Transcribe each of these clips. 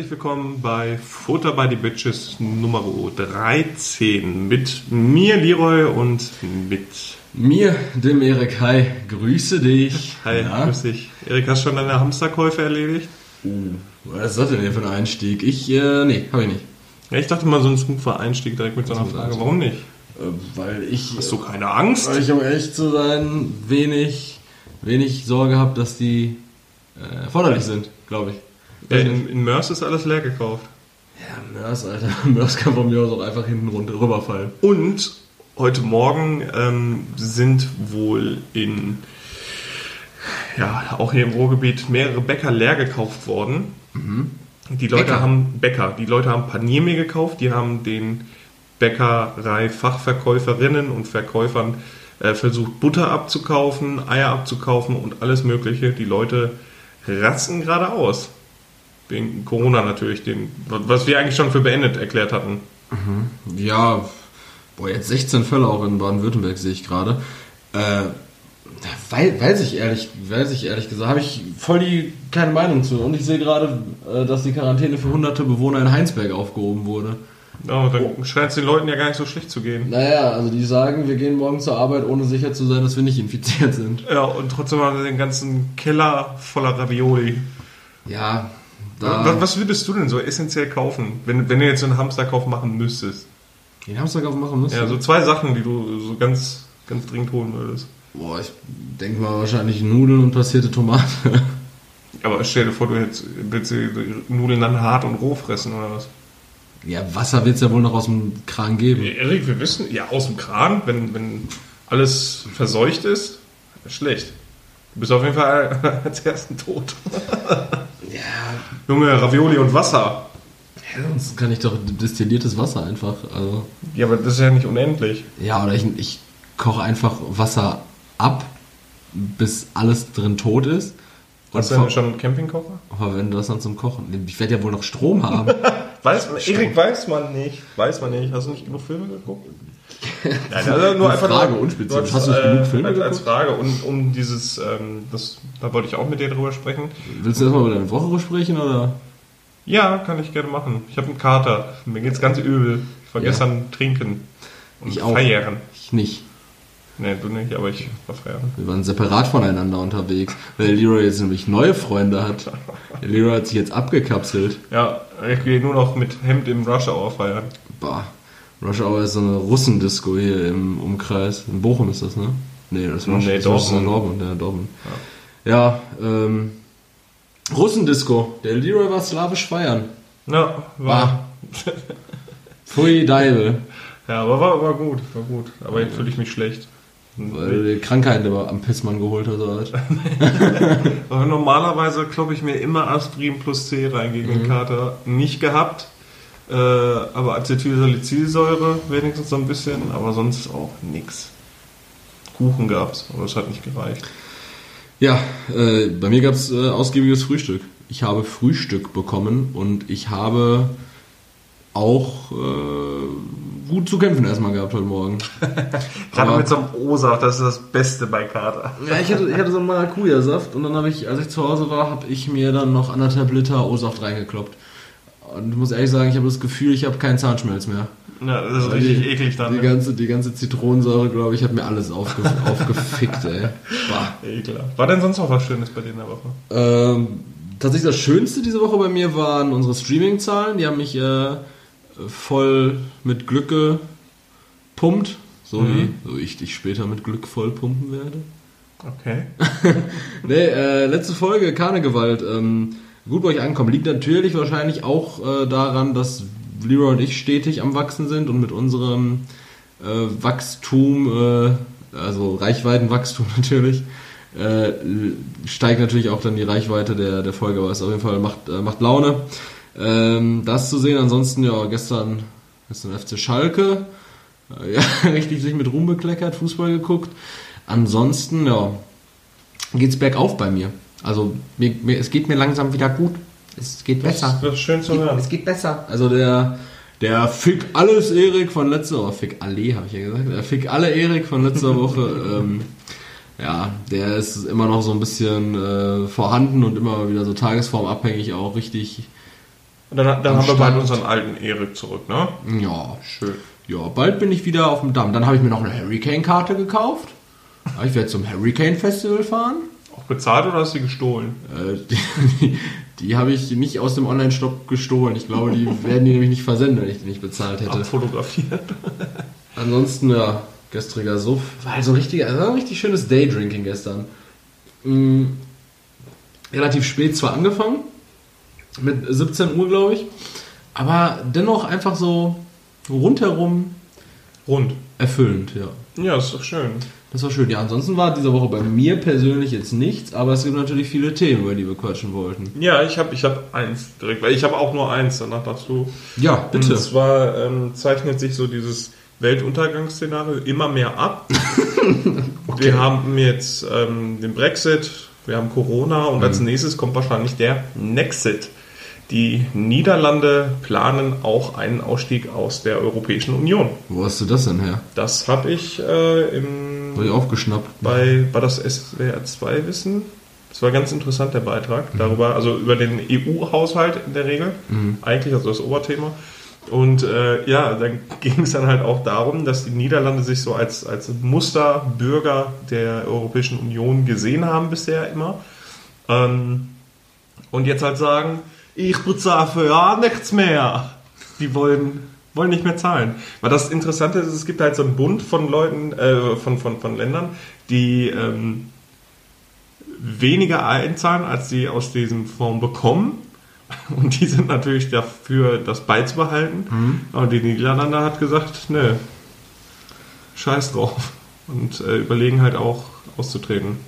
Herzlich willkommen bei Futter by the Bitches Nummer 13 mit mir, Leroy, und mit mir, dem Erik. Hi, grüße dich. Hi, ja? grüß dich. Erik, hast du schon deine Hamsterkäufe erledigt? Uh, was ist das denn hier für ein Einstieg? Ich, äh, nee, habe ich nicht. Ja, ich dachte mal so ein smoother Einstieg direkt mit so einer Frage. Warum nicht? Äh, weil ich. Hast du keine Angst? Weil ich, um ehrlich zu sein, wenig, wenig Sorge habe, dass die äh, erforderlich sind, glaube ich. Ja, in, in Mörs ist alles leer gekauft. Ja, Mörs, Alter. Mörs kann von mir aus auch einfach hinten runter, rüberfallen. Und heute Morgen ähm, sind wohl in, ja, auch hier im Ruhrgebiet mehrere Bäcker leer gekauft worden. Mhm. Die Leute Bäcker. haben Bäcker, die Leute haben Paniermehl gekauft, die haben den Bäckerei-Fachverkäuferinnen und Verkäufern äh, versucht, Butter abzukaufen, Eier abzukaufen und alles Mögliche. Die Leute rasten gerade aus wegen Corona natürlich, den, was wir eigentlich schon für beendet erklärt hatten. Mhm. Ja, boah, jetzt 16 Fälle auch in Baden-Württemberg sehe ich gerade. Äh, weiß, weiß ich ehrlich, weiß ich ehrlich gesagt, habe ich voll die keine Meinung zu. Und ich sehe gerade, äh, dass die Quarantäne für hunderte Bewohner in Heinsberg aufgehoben wurde. Ja, dann oh. scheint es den Leuten ja gar nicht so schlecht zu gehen. Naja, also die sagen, wir gehen morgen zur Arbeit, ohne sicher zu sein, dass wir nicht infiziert sind. Ja, und trotzdem haben wir den ganzen Keller voller Ravioli. Ja, was, was, würdest du denn so essentiell kaufen, wenn, wenn du jetzt einen Hamsterkauf machen müsstest? Den Hamsterkauf machen müsstest? Ja, so zwei Sachen, die du so ganz, ganz dringend holen würdest. Boah, ich denke mal wahrscheinlich Nudeln und passierte Tomate. Aber stell dir vor, du hättest, willst die Nudeln dann hart und roh fressen oder was? Ja, Wasser wird es ja wohl noch aus dem Kran geben. Erik, wir wissen, ja, aus dem Kran, wenn, wenn alles verseucht ist, schlecht. Du bist auf jeden Fall als ersten tot. Ja. Junge, Ravioli und Wasser. Ja, sonst kann ich doch destilliertes Wasser einfach. Also. Ja, aber das ist ja nicht unendlich. Ja, oder ich, ich koche einfach Wasser ab, bis alles drin tot ist. Hast du denn schon einen Campingkocher? Verwende das dann zum Kochen. Ich werde ja wohl noch Strom haben. weiß man, Erik, weiß man nicht. Weiß man nicht. Hast du nicht genug Filme geguckt? Nein, also nur einfach Frage nur, unspezifisch. Hast du äh, genug Filme als, als Frage und um dieses, ähm, das, da wollte ich auch mit dir drüber sprechen. Willst du erstmal über deine Woche sprechen oder? Ja, kann ich gerne machen. Ich habe einen Kater. Mir geht's ganz übel. Ich war ja. gestern trinken und ich auch. feiern. Ich nicht. Nee, du nicht, aber ich war feiern. Wir waren separat voneinander unterwegs, weil Leroy jetzt nämlich neue Freunde hat. Leroy hat sich jetzt abgekapselt. Ja, ich gehe nur noch mit Hemd im Rush Hour feiern. Bah. Rush Hour ist so eine Russendisco hier im Umkreis. In Bochum ist das, ne? Nee, das war nee, Dortmund. Dortmund. Ja, Dortmund. Ja, ja ähm, Russendisco. Der Leroy war slawisch feiern. Ja, war. Pfui Deibel. Ja, aber war, war gut, war gut. Aber jetzt fühle ich mich schlecht. Weil du die Krankheit aber am Pissmann geholt hast, oder normalerweise kloppe ich mir immer Aspirin plus C rein gegen mhm. den Kater. Nicht gehabt. Äh, aber Acetylsalicylsäure wenigstens so ein bisschen, aber sonst auch nichts. Kuchen gab es, aber es hat nicht gereicht. Ja, äh, bei mir gab es äh, ausgiebiges Frühstück. Ich habe Frühstück bekommen und ich habe auch äh, gut zu kämpfen erstmal gehabt heute Morgen. Gerade mit so einem O-Saft, das ist das Beste bei Kater. ja, ich hatte, ich hatte so einen Maracuja-Saft und dann habe ich, als ich zu Hause war, habe ich mir dann noch anderthalb Liter O-Saft reingekloppt. Und ich muss ehrlich sagen, ich habe das Gefühl, ich habe keinen Zahnschmelz mehr. Ja, das ist Weil richtig die, eklig dann. Die, ne? ganze, die ganze Zitronensäure, glaube ich, hat mir alles aufge, aufgefickt, ey. Bah. Ekelhaft. War denn sonst noch was Schönes bei dir in der Woche? Ähm, tatsächlich das Schönste diese Woche bei mir waren unsere Streaming-Zahlen. Die haben mich äh, voll mit Glück gepumpt. So mhm. wie so ich dich später mit Glück voll pumpen werde. Okay. nee, äh, letzte Folge, Karnegewalt. Ähm, gut bei euch ankommen. Liegt natürlich wahrscheinlich auch äh, daran, dass Leroy und ich stetig am Wachsen sind und mit unserem äh, Wachstum, äh, also Reichweitenwachstum natürlich, äh, steigt natürlich auch dann die Reichweite der, der Folge, aber es auf jeden Fall macht, äh, macht Laune. Ähm, das zu sehen, ansonsten ja gestern, gestern FC Schalke, äh, ja, richtig sich mit Ruhm bekleckert, Fußball geguckt. Ansonsten, ja, geht's bergauf bei mir. Also mir, mir, es geht mir langsam wieder gut. Es geht besser. Das, ist schön zu hören. Es geht besser. Also der, der Fick alles Erik von letzter Woche, Fick alle habe ich ja gesagt, der Fick alle Erik von letzter Woche, ähm, ja, der ist immer noch so ein bisschen äh, vorhanden und immer wieder so tagesformabhängig auch richtig, Und dann, dann haben wir bald unseren alten Erik zurück, ne? Ja, Schön. ja, bald bin ich wieder auf dem Damm. Dann habe ich mir noch eine Hurricane-Karte gekauft. Ich werde zum Hurricane-Festival fahren. Auch bezahlt oder hast du die gestohlen? Äh, die die, die habe ich nicht aus dem Online-Shop gestohlen. Ich glaube, die werden die nämlich nicht versenden, wenn ich die nicht bezahlt hätte. Abfotografiert. Ansonsten, ja, gestriger Suff. War halt so ein, richtiger, also ein richtig schönes Daydrinking gestern. Mm, relativ spät zwar angefangen, mit 17 Uhr, glaube ich, aber dennoch einfach so rundherum Rund. erfüllend, ja. Ja, ist doch schön. Das war schön. Ja, ansonsten war diese Woche bei mir persönlich jetzt nichts, aber es gibt natürlich viele Themen, über die wir quatschen wollten. Ja, ich habe ich hab eins direkt, weil ich habe auch nur eins, danach du. Ja, bitte. Und zwar ähm, zeichnet sich so dieses Weltuntergangsszenario immer mehr ab. Wir haben jetzt ähm, den Brexit, wir haben Corona und als nächstes kommt wahrscheinlich der Nexit. Die Niederlande planen auch einen Ausstieg aus der Europäischen Union. Wo hast du das denn her? Das habe ich äh, im, Habe ich aufgeschnappt. bei, bei das SWR 2 Wissen. Das war ganz interessant, der Beitrag. Darüber, also über den EU-Haushalt in der Regel. Eigentlich, also das Oberthema. Und äh, ja, dann ging es dann halt auch darum, dass die Niederlande sich so als, als Musterbürger der Europäischen Union gesehen haben bisher immer. Ähm, und jetzt halt sagen, ich bezahle ja nichts mehr. Die wollen, wollen nicht mehr zahlen. Weil das Interessante ist, es gibt halt so einen Bund von Leuten, äh, von, von, von Ländern, die ähm, weniger einzahlen, als sie aus diesem Fonds bekommen. Und die sind natürlich dafür, das beizubehalten. Aber die Niederlande hat gesagt, nö, scheiß drauf. Und äh, überlegen halt auch auszutreten.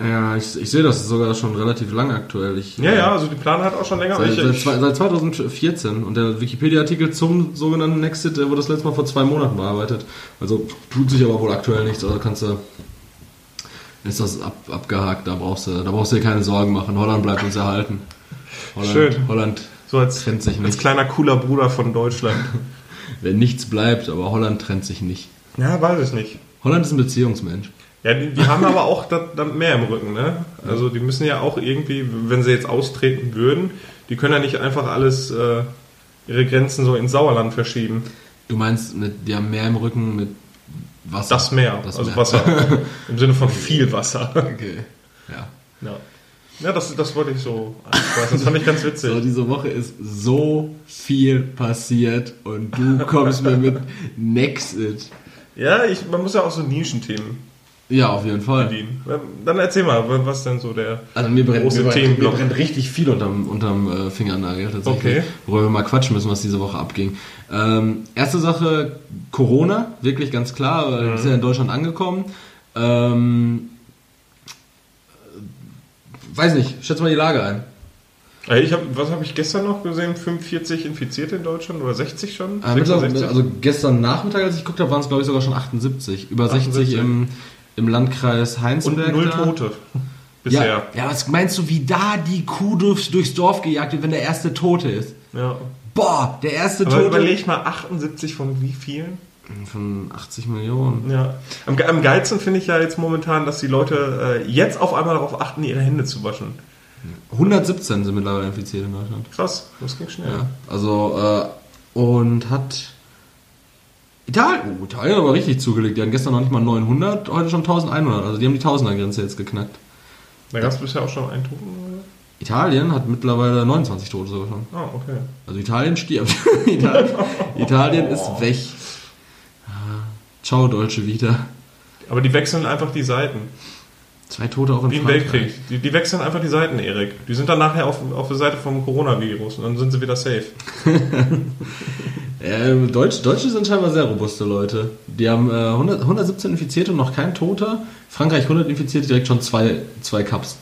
Ja, ich, ich sehe das sogar schon relativ lang aktuell. Ich, Ja, ja, also die Plan hat auch schon länger. Seit, Ich- seit, ich- seit 2014 und der Wikipedia-Artikel zum sogenannten Nexit, der wurde das letzte Mal vor zwei Monaten bearbeitet. Also tut sich aber wohl aktuell nichts, also kannst du ist das ab, abgehakt, da brauchst du da brauchst du dir keine Sorgen machen. Holland bleibt uns erhalten. Holland, Schön. Holland so als, trennt sich als nicht. kleiner cooler Bruder von Deutschland. Wenn nichts bleibt, aber Holland trennt sich nicht. ja, weiß ich nicht. Holland ist ein Beziehungsmensch. Ja, die, die haben aber auch da, da mehr im Rücken, ne? Also die müssen ja auch irgendwie, wenn sie jetzt austreten würden, die können ja nicht einfach alles, äh, ihre Grenzen so ins Sauerland verschieben. Du meinst, mit, die haben mehr im Rücken mit Wasser. Das Meer, Das also Meer. Wasser. Im Sinne von viel Wasser. Okay. Ja. Ja, ja das, das wollte ich so ansprechen. Das fand ich ganz witzig. So, diese Woche ist so viel passiert und du kommst mir mit Nexit. Ja, ich, man muss ja auch so Nischenthemen Ja, auf jeden Fall. bedienen. Dann erzähl mal, was denn so der... Also mir brennt, Große mir, brennt, mir Themenblock. brennt richtig viel unterm, unterm äh, Fingernagel tatsächlich. Okay. Worüber wir mal quatschen müssen, was diese Woche abging. Ähm, erste Sache, Corona, wirklich ganz klar, weil ist ja in Deutschland angekommen. Ähm, äh, weiß nicht, schätze mal die Lage ein. Äh, Ich hab, was habe ich gestern noch gesehen? 45 Infizierte in Deutschland oder 60 schon? Äh, mittlerweile- 66? also gestern Nachmittag, als ich geguckt habe, waren es glaube ich sogar schon 78. Über 60 78. im, im Landkreis Und Heinsberg. null da. Tote. Bisher. Ja, ja, was meinst du, wie da die Kuh durchs, durchs Dorf gejagt wird, wenn der erste Tote ist? Ja. Boah, der erste Aber Tote überleg mal, 78 von wie vielen? von 80 Millionen. Ja. Am, am geilsten finde ich ja jetzt momentan, dass die Leute äh, jetzt auf einmal darauf achten, ihre Hände zu waschen. 117 sind mittlerweile infiziert in Deutschland. Krass, das ging schnell. Ja, also, äh, und hat Italien, oh, Italien hat aber richtig zugelegt. Die hatten gestern noch nicht mal 900, heute schon 1100. Also die haben die Tausender-Grenze jetzt geknackt. Da gab es bisher auch schon einen Toten. Italien hat mittlerweile 29 Tote sogar schon. Ah, okay. Also Italien stirbt. Italien, Italien ist weg. Ah, Ciao, Deutsche Vita. Aber die wechseln einfach die Seiten. Zwei Tote auch in Wie im Frankreich. Weltkrieg. Die, die wechseln einfach die Seiten, Erik. Die sind dann nachher auf, auf der Seite vom Coronavirus und dann sind sie wieder safe. Ähm, Deutsch, Deutsche sind scheinbar sehr robuste Leute. Die haben äh, 100, 117 Infizierte und noch kein Toter. Frankreich 100 Infizierte, direkt schon zwei, zwei Cups.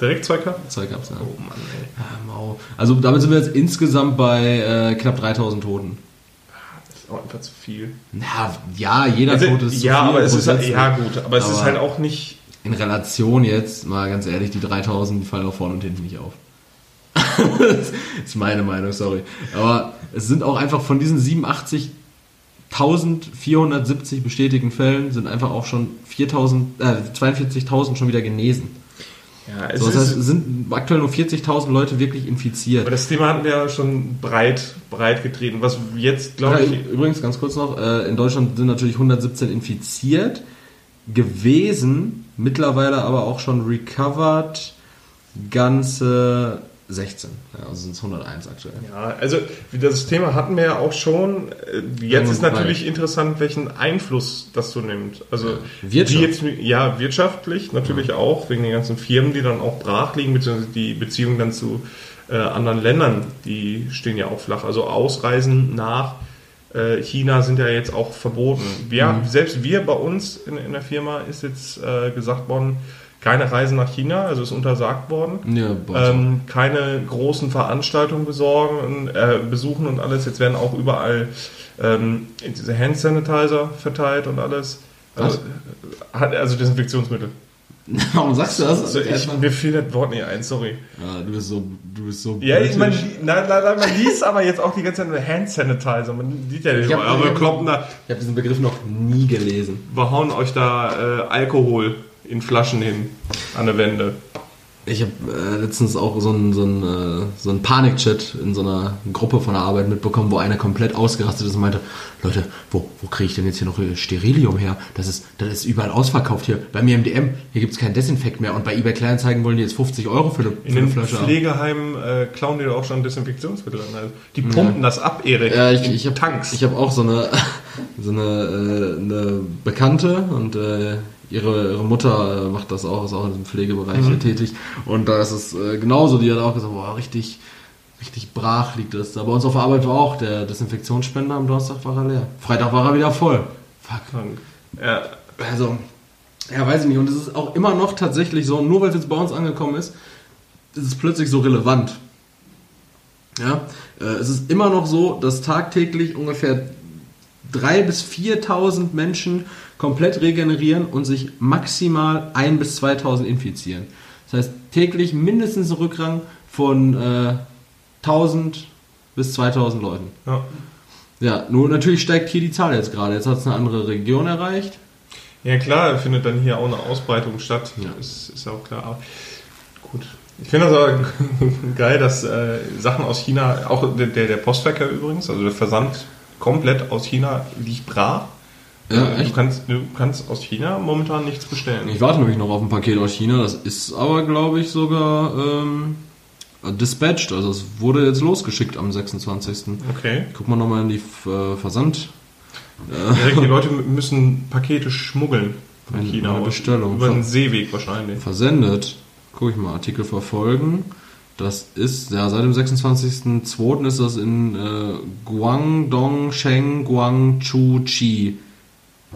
Direkt 2K? Zwei Cups, ja. Oh Mann, ey. ja mau. Also damit sind wir jetzt insgesamt bei äh, knapp 3000 Toten. Das ist auch einfach zu viel. Na, ja, jeder Also, Tote ist zu ja, viel aber es ist halt, ja gut, aber es ist halt auch nicht. In Relation jetzt, mal ganz ehrlich, die 3000 die fallen auch vorne und hinten nicht auf. das ist meine Meinung, sorry. Aber es sind auch einfach von diesen 87.470 bestätigten Fällen sind einfach auch schon 4.000, äh, 42.000 schon wieder genesen. Ja, es So, das heißt, es sind aktuell nur 40.000 Leute wirklich Aber infiziert. das Thema hatten wir ja schon breit, breit getreten. Was jetzt, glaube Ja, ich, übrigens, ganz kurz noch, äh, in Deutschland sind natürlich 117 infiziert gewesen, mittlerweile aber auch schon recovered ganze 16. Ja, also sind es 101 aktuell. Ja, also das Thema hatten wir ja auch schon. Jetzt ist natürlich interessant, welchen Einfluss das so nimmt. Also Wirtschaft. wie jetzt, ja, wirtschaftlich natürlich auch, wegen den ganzen Firmen, die dann auch brach liegen, beziehungsweise die Beziehungen dann zu äh, anderen Ländern, die stehen ja auch flach. Also Ausreisen nach äh, China sind ja jetzt auch verboten. Wir, Mhm. Selbst wir bei uns in, in der Firma ist jetzt äh, gesagt worden, keine Reisen nach China, also ist untersagt worden. Ja, Ähm, keine großen Veranstaltungen besorgen, äh, besuchen und alles. Jetzt werden auch überall ähm, diese Hand Sanitizer verteilt und alles. Also, hat, also Desinfektionsmittel. Warum sagst du das? Also ich, mir fiel das Wort nicht ein, sorry. ja, du bist so, du bist so. Ja, ich, britisch. nein, nein, nein, man liest aber jetzt auch die ganze Zeit nur Hand Sanitizer. Man sieht ja nicht, Ich hab- aber wir kloppen da, ich habe diesen Begriff noch nie gelesen. wir hauen euch da äh, Alkohol in Flaschen hin an der Wände. Ich habe äh, letztens auch so einen so einen, äh, so einen Panik-Chat in so einer Gruppe von der Arbeit mitbekommen, wo einer komplett ausgerastet ist und meinte, Leute, wo, wo kriege ich denn jetzt hier noch Sterilium her? Das ist, das ist überall ausverkauft hier. Bei mir im DM, hier gibt's kein Desinfekt mehr und bei eBay Kleinanzeigen wollen die jetzt 50 Euro für eine, In für eine den Flasche haben. Pflegeheimen äh, klauen die doch auch schon Desinfektionsmittel an. Also die pumpen das ab, Erik. Ja, ich, in ich habe Tanks. ich hab auch so eine, so eine, äh, eine Bekannte und äh, ihre, ihre Mutter äh, macht das auch, ist auch in diesem Pflegebereich Mhm. tätig. Und da ist es äh, genauso, die hat auch gesagt, boah, richtig, richtig brach liegt das da. Bei uns auf der Arbeit war auch der Desinfektionsspender, am Donnerstag war er leer. Freitag war er wieder voll. Fuck. ja, Also, ja, weiß ich nicht. Und es ist auch immer noch tatsächlich so, nur weil es jetzt bei uns angekommen ist, ist es plötzlich so relevant. Ja, äh, es ist immer noch so, dass tagtäglich ungefähr 3.000 bis 4.000 Menschen komplett regenerieren und sich maximal 1.000 bis 2.000 infizieren. Das heißt, täglich mindestens ein Rückgang von äh, 1.000 bis 2.000 Leuten. ja. Ja, nur natürlich steigt hier die Zahl jetzt gerade. Jetzt hat es eine andere Region erreicht. ja, klar, findet dann hier auch eine Ausbreitung statt. Ja. Ist, ist auch klar. Aber gut. Ich finde das aber geil, dass äh, Sachen aus China, auch der, der der Postverkehr übrigens, also der Versand komplett aus China liegt brach. Ja, Äh, du, echt? kannst, du kannst aus China momentan nichts bestellen. Ich warte nämlich noch auf ein Paket aus China. Das ist aber, glaube ich, sogar ähm, dispatched. Also es wurde jetzt losgeschickt am 26. Okay. Guck mal nochmal in die äh, Versand. Erik, die Leute müssen Pakete schmuggeln von China. eine Bestellung. Über den Seeweg wahrscheinlich. Versendet. Guck ich mal, Artikel verfolgen. Das ist, ja, seit dem 26.02. ist das in äh, Guangdong, Sheng, Guangzhou, Chi.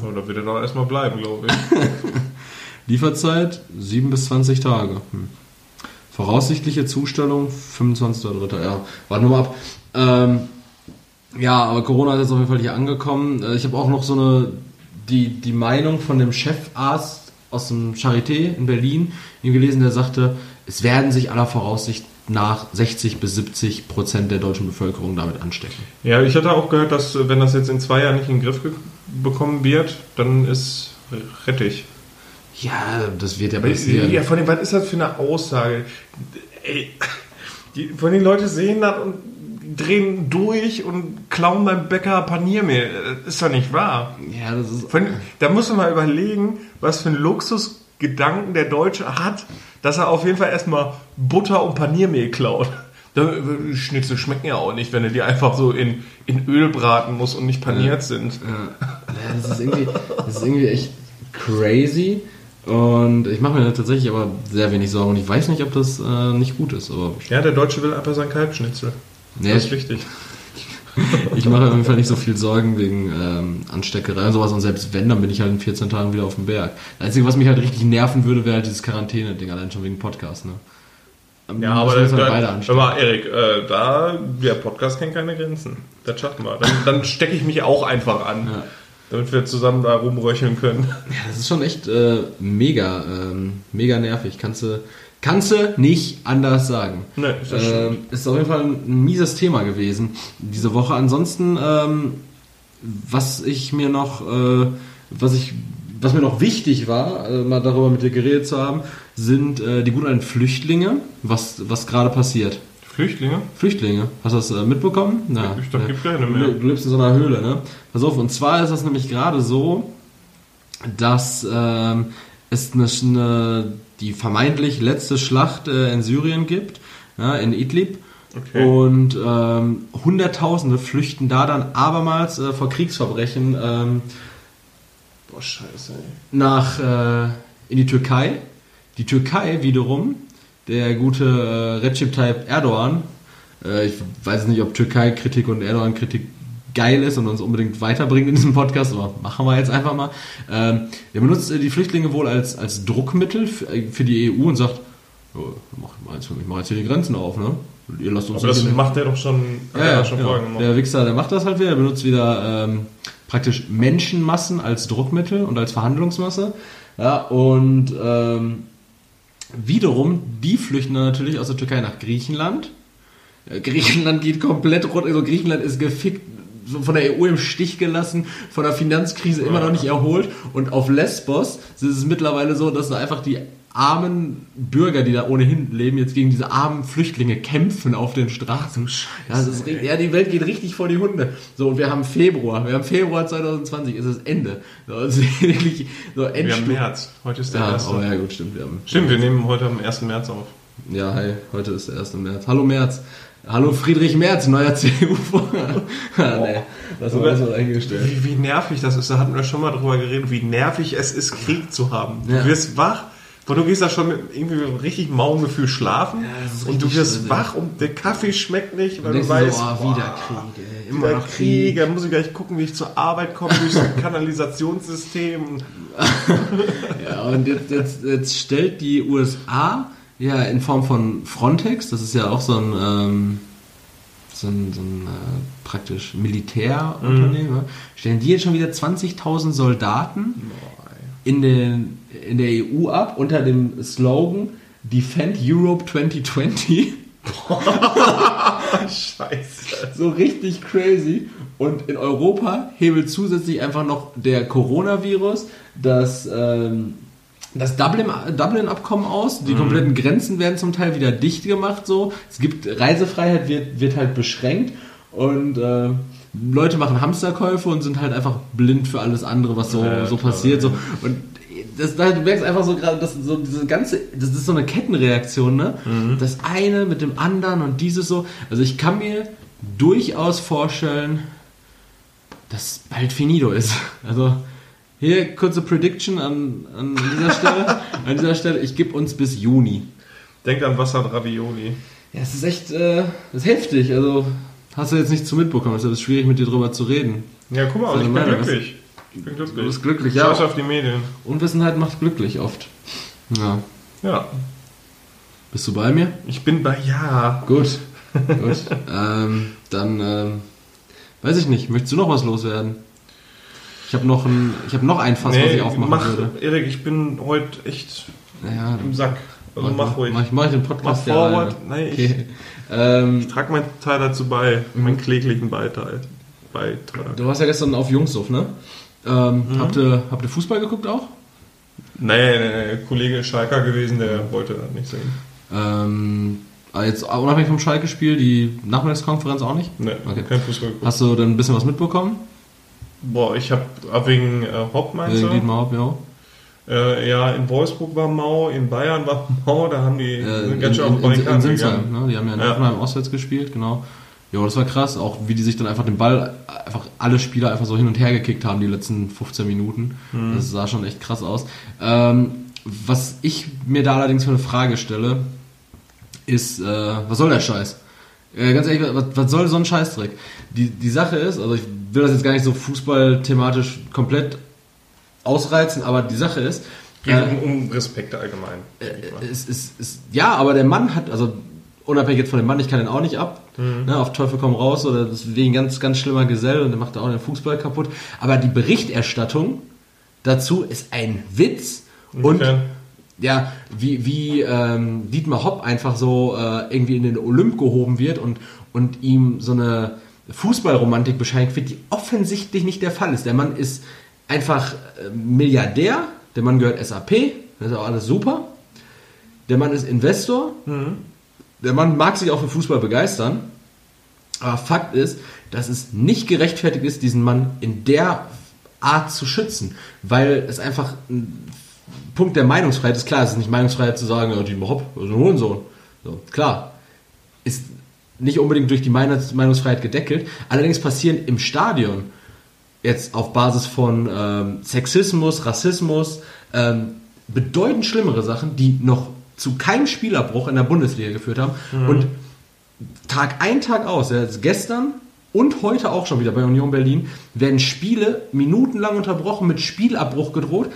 So, da wird er doch erstmal bleiben, glaube ich. Lieferzeit 7 bis 20 Tage. Hm. Voraussichtliche Zustellung 25.03. Ja, warten wir mal ab. Ähm, ja, aber Corona ist jetzt auf jeden Fall hier angekommen. Äh, Ich habe auch noch so eine, die, die Meinung von dem Chefarzt aus dem Charité in Berlin gelesen, der sagte, es werden sich aller Voraussicht nach 60 bis 70 Prozent der deutschen Bevölkerung damit anstecken. Ja, ich hatte auch gehört, dass wenn das jetzt in zwei Jahren nicht in den Griff bekommen wird, dann ist rettig. Ja, das wird ja passieren. Ja, von dem, was ist das für eine Aussage? Ey, die, von den Leute sehen das und drehen durch und klauen beim Bäcker Paniermehl. Das ist doch nicht wahr. Ja, das ist Von, da muss man mal überlegen, was für ein Luxusgedanken der Deutsche hat, dass er auf jeden Fall erstmal Butter und Paniermehl klaut. Da- Schnitzel schmecken ja auch nicht, wenn du die einfach so in, in Öl braten musst und nicht paniert sind. Ja, ja, das ist irgendwie, das ist irgendwie echt crazy. Und ich mache mir da tatsächlich aber sehr wenig Sorgen. Und ich weiß nicht, ob das äh, nicht gut ist. Aber Ja, der Deutsche will einfach sein Kalbschnitzel. nee, Das ist ich, wichtig. ich mache auf jeden Fall nicht so viel Sorgen wegen ähm, Ansteckerei und sowas. Und selbst wenn, dann bin ich halt in 14 Tagen wieder auf dem Berg. Das Einzige, was mich halt richtig nerven würde, wäre halt dieses Quarantäne-Ding, allein schon wegen Podcast. Ne? Ja, aber müssen wir da, beide da, anstecken. aber Erik, äh, da, der Podcast kennt keine Grenzen. Das schaffen wir. Dann, dann stecke ich mich auch einfach an, Ja. damit wir zusammen da rumröcheln können. Ja, das ist schon echt äh, mega, ähm, mega nervig. Kannst du, kannst du nicht anders sagen. Ne, das ähm, ist auf jeden Fall ein mieses Thema gewesen diese Woche. Ansonsten, ähm, was ich mir noch, äh, was ich was mir noch wichtig war, äh, mal darüber mit dir geredet zu haben, sind äh, die guten alten Flüchtlinge, was, was gerade passiert. Flüchtlinge? Flüchtlinge. Hast du das äh, mitbekommen? Ja, ich dachte, ja. gibt keine mehr. Du, du lebst in so einer Höhle, ne? Pass auf, und zwar ist das nämlich gerade so, dass ähm, es eine, eine, die vermeintlich letzte Schlacht äh, in Syrien gibt, ja, in Idlib. Okay. Und ähm, Hunderttausende flüchten da dann abermals äh, vor Kriegsverbrechen ähm, Boah, scheiße, nach äh, in die Türkei. Die Türkei wiederum, der gute äh, Recep Tayyip Erdogan, äh, ich weiß nicht, ob Türkei-Kritik und Erdogan-Kritik geil ist und uns unbedingt weiterbringt in diesem Podcast, aber machen wir jetzt einfach mal. Ähm, der benutzt äh, die Flüchtlinge wohl als, als Druckmittel für, äh, für die EU und sagt, oh, mach, mach, jetzt, ich mach jetzt hier die Grenzen auf, ne? Ihr lasst uns Aber das macht der doch schon, ja, er ja, schon genau. Der Wichser, der macht das halt wieder, der benutzt wieder ähm, praktisch Menschenmassen als Druckmittel und als Verhandlungsmasse. Ja, und ähm, wiederum, die flüchten dann natürlich aus der Türkei nach Griechenland. Ja, Griechenland geht komplett rund, also Griechenland ist gefickt, so von der EU im Stich gelassen, von der Finanzkrise immer noch nicht erholt. Und auf Lesbos ist es mittlerweile so, dass da einfach die armen Bürger, die da ohnehin leben, jetzt gegen diese armen Flüchtlinge kämpfen auf den Straßen. Ja, das ist, ja, die Welt geht richtig vor die Hunde. So, und wir haben Februar. Wir haben Februar 2020, ist das Ende. So, es ist wirklich so Wir haben. März. Heute ist der Ja, erste. oh ja, gut, stimmt. Wir haben, Stimmt, wir nehmen heute am 1. März auf. ja, hi, heute ist der 1. März. Hallo März. Hallo Friedrich Merz, neuer CDU-Vorsitzender. ja, nee, das war so eingestellt. Wie, wie nervig das ist, da hatten wir schon mal drüber geredet, wie nervig es ist, Krieg zu haben. Ja. Du wirst wach, weil du gehst da schon mit irgendwie mit einem richtig mauen Gefühl schlafen ist und du wirst schlimm, wach und der Kaffee schmeckt nicht, weil du weißt, so, oh, boah, wieder Krieg, ey, immer wieder Krieg, Krieg. dann muss ich gleich gucken, wie ich zur Arbeit komme, durch so ein Kanalisationssystem. Ja, und jetzt, jetzt, jetzt stellt die USA ja in Form von Frontex, das ist ja auch so ein, ähm, so ein, so ein äh, praktisch Militärunternehmen, ne? stellen die jetzt schon wieder 20.000 Soldaten in, den, in der EU ab unter dem Slogan Defend Europe 2020. Scheiße. So richtig crazy. Und in Europa hebelt zusätzlich einfach noch der Coronavirus, das, ähm, das Dublin- Dublin-Abkommen aus. Die kompletten Grenzen werden zum Teil wieder dicht gemacht. So. Es gibt Reisefreiheit, wird, wird halt beschränkt. Und äh, Leute machen Hamsterkäufe und sind halt einfach blind für alles andere, was so, Ja, so klar, passiert. So. Und das, da- du merkst einfach so gerade, dass so diese ganze, das ist so eine Kettenreaktion, ne? Das eine mit dem anderen und dieses so. Also ich kann mir durchaus vorstellen, dass bald finito ist. Also hier kurze Prediction an, an dieser Stelle. an dieser Stelle, ich gebe uns bis Juni. Denk an Wasser und Ravioli. Ja, es ist echt, äh, das ist heftig. Also hast du jetzt nicht zu mitbekommen. Es ist schwierig mit dir drüber zu reden. Ja, guck mal, Seine ich bin Meinung, glücklich. Ich bin glücklich. Du bist glücklich, ja. auf die Medien. Unwissenheit macht glücklich oft. Ja. Ja. Bist du bei mir? Ich bin bei ja. Gut. Gut. ähm, dann ähm, weiß ich nicht. Möchtest du noch was loswerden? Ich habe noch ein, ich habe noch ein Fass, was ich aufmachen mach, würde. Erik, ich bin heute echt Naja, im Sack. Also mach, ruhig. Mach, mach ich den Podcast Mach ja forward. Nee, ich- okay. ähm, Trag meinen Teil dazu bei, meinen Mhm. kläglichen Beitrag. Beitrag. du warst ja gestern auf Jungshof, ne? Ähm, Mhm. habt, ihr, habt ihr Fußball geguckt auch? Nee, nee, nee, Kollege ist Schalker gewesen, der wollte das nicht sehen. Ähm, aber jetzt unabhängig vom Schalke-Spiel, die Nachmittagskonferenz auch nicht? Nee, Okay. kein Fußball geguckt. Hast du dann ein bisschen was mitbekommen? Boah, ich hab ah, wegen äh, Hopp meinst Äh, du? Dietmar Hopp, ja. Äh, ja, in Wolfsburg war Mau, in Bayern war Mau, da haben die Äh, sind ganz schön auf in, die in, in Sinsheim, ne? Die haben ja in Ja. Hoffenheim auswärts gespielt, genau. Ja, das war krass, auch wie die sich dann einfach den Ball, einfach alle Spieler einfach so hin und her gekickt haben, die letzten 15 Minuten. Mhm. Das sah schon echt krass aus. Ähm, was ich mir da allerdings für eine Frage stelle, ist, äh, was soll der Scheiß? Äh, ganz ehrlich, was, was soll so ein Scheißdreck? Die, die Sache ist, also ich will das jetzt gar nicht so fußballthematisch komplett ausreizen, aber die Sache ist, Geht äh, um, um Respekt allgemein. mal. es ist, ist, ja, aber der Mann hat, also unabhängig jetzt von dem Mann, ich kann den auch nicht ab, ne, auf Teufel komm raus, oder das ist wie ein ganz, ganz schlimmer Gesell und der macht auch den Fußball kaputt. Aber die Berichterstattung dazu ist ein Witz und Inwiefern? ja, wie, wie ähm, Dietmar Hopp einfach so äh, irgendwie in den Olymp gehoben wird und, und ihm so eine Fußballromantik bescheinigt wird, die offensichtlich nicht der Fall ist. Der Mann ist einfach äh, Milliardär, der Mann gehört SAP, das ist auch alles super. Der Mann ist Investor, der Mann mag sich auch für Fußball begeistern, aber Fakt ist, dass es nicht gerechtfertigt ist, diesen Mann in der Art zu schützen, weil es einfach ein Punkt der Meinungsfreiheit ist. Klar, es ist nicht Meinungsfreiheit zu sagen, ja, Dietmar Hopp, also ein Hohensohn. So, klar, nicht unbedingt durch die Meinungs- Meinungsfreiheit gedeckelt. Allerdings passieren im Stadion jetzt auf Basis von ähm, Sexismus, Rassismus ähm, bedeutend schlimmere Sachen, die noch zu keinem Spielabbruch in der Bundesliga geführt haben. Und Tag ein, Tag aus, ja, gestern und heute auch schon wieder bei Union Berlin, werden Spiele minutenlang unterbrochen, mit Spielabbruch gedroht,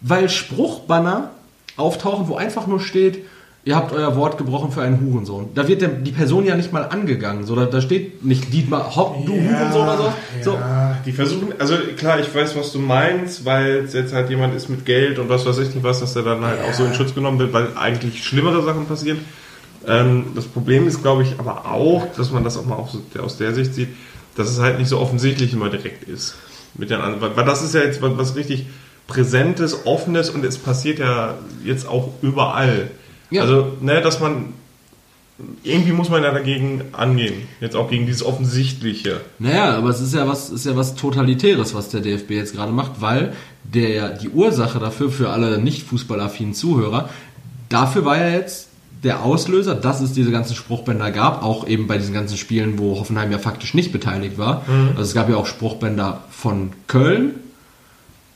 weil Spruchbanner auftauchen, wo einfach nur steht, ihr habt euer Wort gebrochen für einen Hurensohn. Da wird der, die Person ja nicht mal angegangen. So, da, da steht nicht Dietmar Hopp, du Hurensohn oder so. so. Ja, die versuchen, also klar, ich weiß, was du meinst, weil es jetzt halt jemand ist mit Geld und was weiß ich nicht was, dass der dann halt auch so in Schutz genommen wird, weil eigentlich schlimmere Sachen passieren. Ähm, das Problem ist, glaube ich, aber auch, dass man das auch mal auch so, aus der Sicht sieht, dass es halt nicht so offensichtlich immer direkt ist. Mit den anderen, weil, weil das ist ja jetzt was, was richtig Präsentes, Offenes und es passiert ja jetzt auch überall. Ja. Also, ne, dass man irgendwie muss man ja dagegen angehen. Jetzt auch gegen dieses Offensichtliche. Naja, aber es ist ja was, ist ja was Totalitäres, was der DFB jetzt gerade macht, weil der die Ursache dafür für alle nicht fußballaffinen Zuhörer, dafür war ja jetzt der Auslöser, dass es diese ganzen Spruchbänder gab, auch eben bei diesen ganzen Spielen, wo Hoffenheim ja faktisch nicht beteiligt war. Also es gab ja auch Spruchbänder von Köln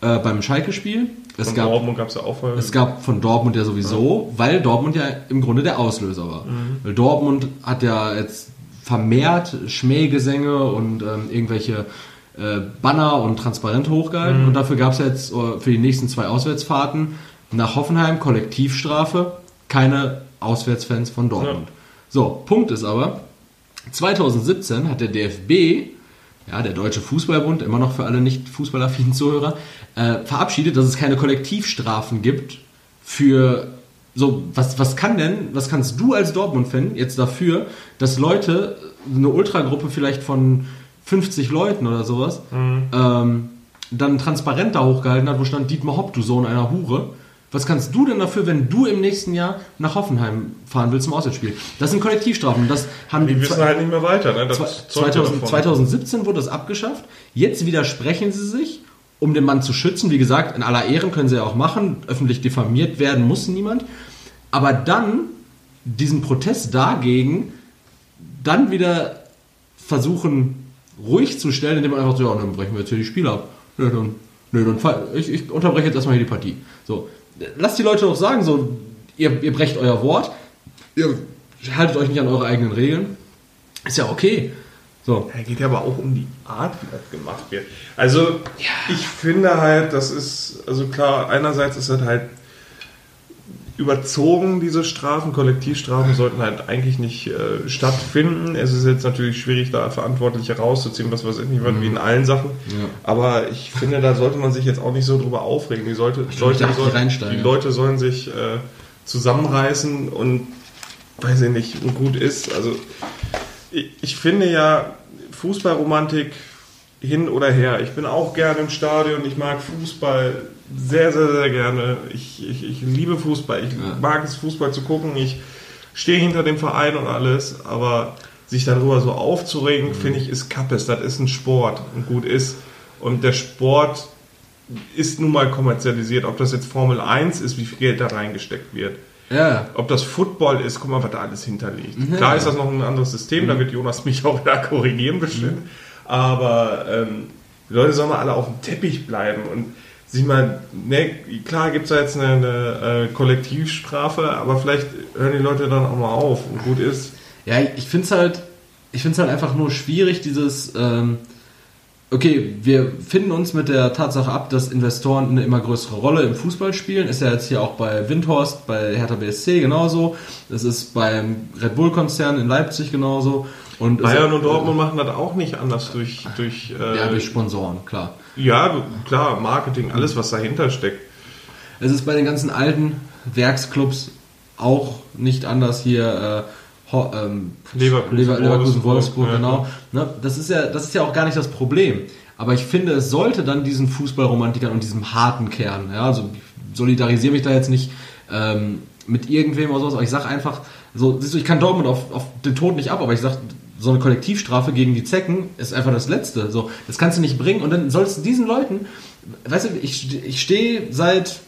äh, beim Schalke-Spiel. Es Von gab Dortmund gab es ja auch vorher. es gab von Dortmund ja sowieso, weil Dortmund ja im Grunde der Auslöser war. Weil Dortmund hat ja jetzt vermehrt Schmähgesänge und ähm, irgendwelche äh, Banner und Transparente hochgehalten. Und dafür gab es jetzt äh, für die nächsten zwei Auswärtsfahrten nach Hoffenheim Kollektivstrafe, keine Auswärtsfans von Dortmund. So, Punkt ist aber, 2017 hat der DFB ja, der Deutsche Fußballbund, immer noch für alle nicht fußballaffinen Zuhörer, äh, verabschiedet, dass es keine Kollektivstrafen gibt für so, was, was kann denn, was kannst du als Dortmund-Fan jetzt dafür, dass Leute, eine Ultragruppe vielleicht von 50 Leuten oder sowas, ähm, dann transparent da hochgehalten hat, wo stand Dietmar Hopp, du Sohn einer Hure. Was kannst du denn dafür, wenn du im nächsten Jahr nach Hoffenheim fahren willst zum Auswärtsspiel? Das sind Kollektivstrafen. Das haben die die wissen halt nicht mehr weiter. Ne? Das Zwei- zeugt ja 2000, davon. 2017 wurde das abgeschafft. Jetzt widersprechen sie sich, um den Mann zu schützen. Wie gesagt, in aller Ehren können sie ja auch machen. Öffentlich diffamiert werden muss niemand. Aber dann diesen Protest dagegen dann wieder versuchen ruhig zu stellen, indem man einfach so, ja, dann brechen wir jetzt hier die Spiele ab. Ja, dann, nee, dann ich, ich unterbreche jetzt erstmal hier die Partie. So, lasst die Leute doch sagen, so, ihr, ihr brecht euer Wort, ihr haltet euch nicht an eure eigenen Regeln. Ist ja okay. So. Ja, geht ja aber auch um die Art, wie das gemacht wird. Also, ich finde halt, das ist, also klar, einerseits ist das halt überzogen, diese Strafen. Kollektivstrafen sollten halt eigentlich nicht äh, stattfinden. Es ist jetzt natürlich schwierig, da Verantwortliche rauszuziehen, was weiß ich nicht, wie in allen Sachen. Ja. Aber ich finde, da sollte man sich jetzt auch nicht so drüber aufregen. Die, sollte, Leute, möchte die, ja. Leute sollen sich äh, zusammenreißen und weiß ich nicht, gut ist. Also ich, finde ja Fußballromantik hin oder her. Ich bin auch gerne im Stadion. Ich mag Fußball sehr, sehr, sehr gerne. Ich, ich, ich liebe Fußball. Ich Ja. mag es, Fußball zu gucken. Ich stehe hinter dem Verein und alles. Aber sich darüber so aufzuregen, Mhm. finde ich, ist Kappes. Das ist ein Sport und gut ist. Und der Sport ist nun mal kommerzialisiert. Ob das jetzt Formel 1 ist, wie viel Geld da reingesteckt wird. Ja. Ob das Football ist, guck mal, was da alles hinterliegt. Ja. Klar ist das noch ein anderes System, da wird Jonas mich auch wieder korrigieren bestimmt. Aber ähm, die Leute sollen mal alle auf dem Teppich bleiben und sich mal, ne, klar gibt es da jetzt eine, eine äh, Kollektivstrafe, aber vielleicht hören die Leute dann auch mal auf und gut ist. Ja, ich finde es halt, ich finde es halt einfach nur schwierig, dieses, ähm, okay, wir finden uns mit der Tatsache ab, dass Investoren eine immer größere Rolle im Fußball spielen. Ist ja jetzt hier auch bei Windhorst, bei Hertha BSC genauso. Das ist beim Red Bull-Konzern in Leipzig genauso. Und Bayern und Dortmund machen das auch nicht anders durch, durch, äh, Ja, durch Sponsoren, klar. ja, klar, Marketing, alles, was dahinter steckt. Es ist bei den ganzen alten Werksclubs auch nicht anders hier. Äh, ähm, Leverkusen, Lever Leverkusen, Wolfsburg, Wolfsburg, ja. genau. Ne, das, ist ja, das ist ja auch gar nicht das Problem. Aber ich finde, es sollte dann diesen Fußballromantikern und diesem harten Kern, ja, also ich solidarisiere mich da jetzt nicht ähm, mit irgendwem oder sowas, aber ich sage einfach, so, siehst du, ich kann Dortmund auf, auf den Tod nicht ab, aber ich sage, so eine Kollektivstrafe gegen die Zecken ist einfach das Letzte. So, das kannst du nicht bringen und dann sollst du diesen Leuten, weißt du, ich, ich stehe seit,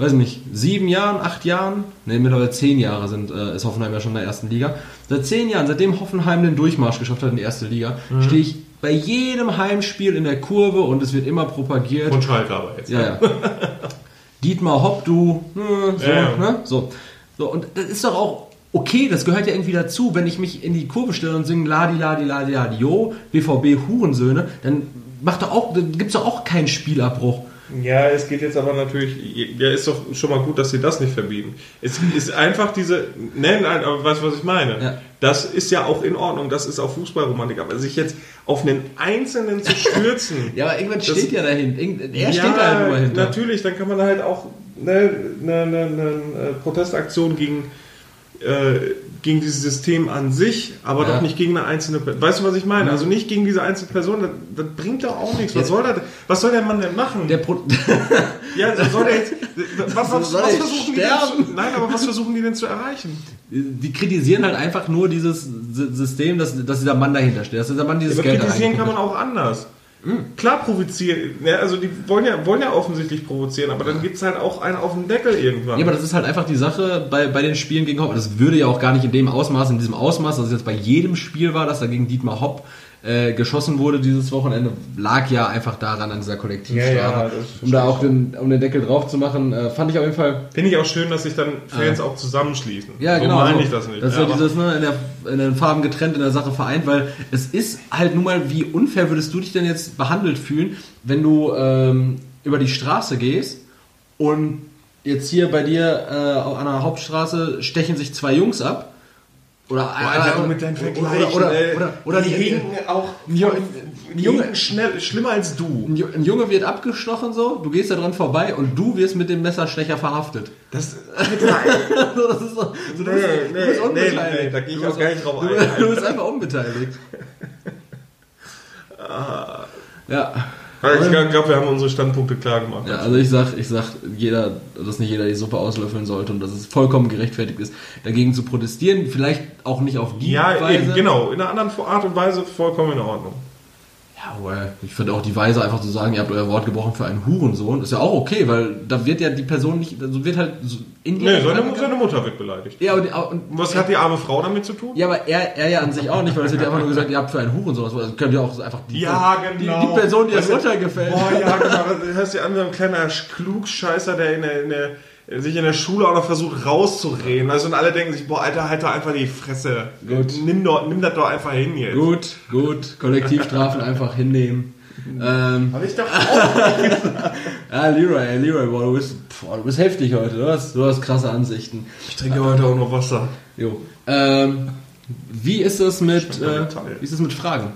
weiß nicht, sieben Jahren, acht Jahren, ne, mittlerweile zehn Jahre sind, äh, ist Hoffenheim ja schon in der ersten Liga. Seit zehn Jahren, seitdem Hoffenheim den Durchmarsch geschafft hat in die erste Liga, mhm. stehe ich bei jedem Heimspiel in der Kurve und es wird immer propagiert. Und Schalke aber jetzt. Ja, ja. Dietmar Hopp, du, hm, so, ja, ja. ne? So. So, und das ist doch auch okay, das gehört ja irgendwie dazu. Wenn ich mich in die Kurve stelle und singe Ladi, Ladi, Ladi, Ladi, Jo, BVB Hurensöhne, dann macht doch auch, gibt's doch auch keinen Spielabbruch. Ja, es geht jetzt aber natürlich, ja, ist doch schon mal gut, dass sie das nicht verbieten. Es ist einfach diese, nein, nein, aber weißt du, was ich meine? Ja. Das ist ja auch in Ordnung, das ist auch Fußballromantik, aber sich jetzt auf einen Einzelnen zu stürzen. ja, aber irgendwann steht ja dahinter, er ja, steht da halt nur dahinter. Natürlich, dann kann man halt auch eine, eine, eine, eine Protestaktion gegen äh, gegen dieses System an sich, aber ja. doch nicht gegen eine einzelne Person. Weißt du, was ich meine? Mhm. Also nicht gegen diese einzelne Person, das, das bringt doch auch nichts. Was soll, das, was soll der Mann denn machen? Der Pro ja, soll der jetzt. Was, was, was versuchen die denn zu, Nein, aber was versuchen die denn zu erreichen? Die kritisieren halt einfach nur dieses System, dass, dass dieser Mann dahinter steht. Dass dieser Mann dieses ja, Geld kritisieren kann man auch anders. Klar provozieren, ja, also die wollen ja, wollen ja offensichtlich provozieren, aber dann gibt es halt auch einen auf den Deckel irgendwann. Ja, aber das ist halt einfach die Sache bei, bei den Spielen gegen Hopp. Das würde ja auch gar nicht in dem Ausmaß, in diesem Ausmaß, dass es jetzt bei jedem Spiel war, dass da gegen Dietmar Hopp äh, geschossen wurde dieses Wochenende, lag ja einfach daran an dieser Kollektivstrafe. Ja, ja, um da auch den, um den Deckel drauf zu machen, äh, fand ich auf jeden Fall. Finde ich auch schön, dass sich dann Fans äh, auch zusammenschließen. Ja, so genau. meine also ich das nicht. Das ist ja, dieses, ne, in, der, in den Farben getrennt, in der Sache vereint, weil es ist halt nun mal, wie unfair würdest du dich denn jetzt behandelt fühlen, wenn du ähm, über die Straße gehst und jetzt hier bei dir äh, an der Hauptstraße stechen sich zwei Jungs ab oder, Boah, äh, mit deinen Vergleichen. Oder, oder, oder, oder die, die hegen auch ein Junge, schnell, schlimmer als du. Ein Junge wird abgestochen so, du gehst da dran vorbei und du wirst mit dem Messerstecher verhaftet. Das, das ist so, so, du, nee, bist, nee, du bist unbeteiligt. Nee, nee, da gehe ich auch gar nicht drauf ein. Du, du bist einfach unbeteiligt. ah. Ja. Ich glaube, wir haben unsere Standpunkte klar gemacht. Ja, also ich sag, ich sag, jeder, dass nicht jeder die Suppe auslöffeln sollte und dass es vollkommen gerechtfertigt ist, dagegen zu protestieren. Vielleicht auch nicht auf die ja, Weise. Ja, genau. In einer anderen Art und Weise vollkommen in Ordnung. Ja, well, ich finde auch die Weise einfach zu sagen, ihr habt euer Wort gebrochen für einen Hurensohn, ist ja auch okay, weil da wird ja die Person nicht, also wird halt so in die Nee, seine, seine, Mutter wird beleidigt. Ja, und, und was hat die arme Frau damit zu tun? Ja, aber er, er ja an sich auch nicht, weil es wird ja einfach nur gesagt, ihr habt für einen Hurensohn, also könnt ihr auch einfach die, ja, genau. die, die Person, die das Urteil gefällt. Boah, ja, genau, das hörst du an, so ein kleiner Klugscheißer, der in der, in der sich in der Schule auch noch versucht rauszureden. Also und alle denken sich, boah, Alter, halt doch einfach die Fresse. Gut. Nimm, doch, nimm das doch einfach hin jetzt. Gut, gut. Kollektivstrafen einfach hinnehmen. Ähm, Hab ich doch auch Ja, Leroy, Leroy, boah, du bist, boah, du bist heftig heute. Du hast, du hast krasse Ansichten. Ich trinke äh, heute auch noch Wasser. Jo. Ähm, wie ist es mit, äh, wie ist es mit Fragen?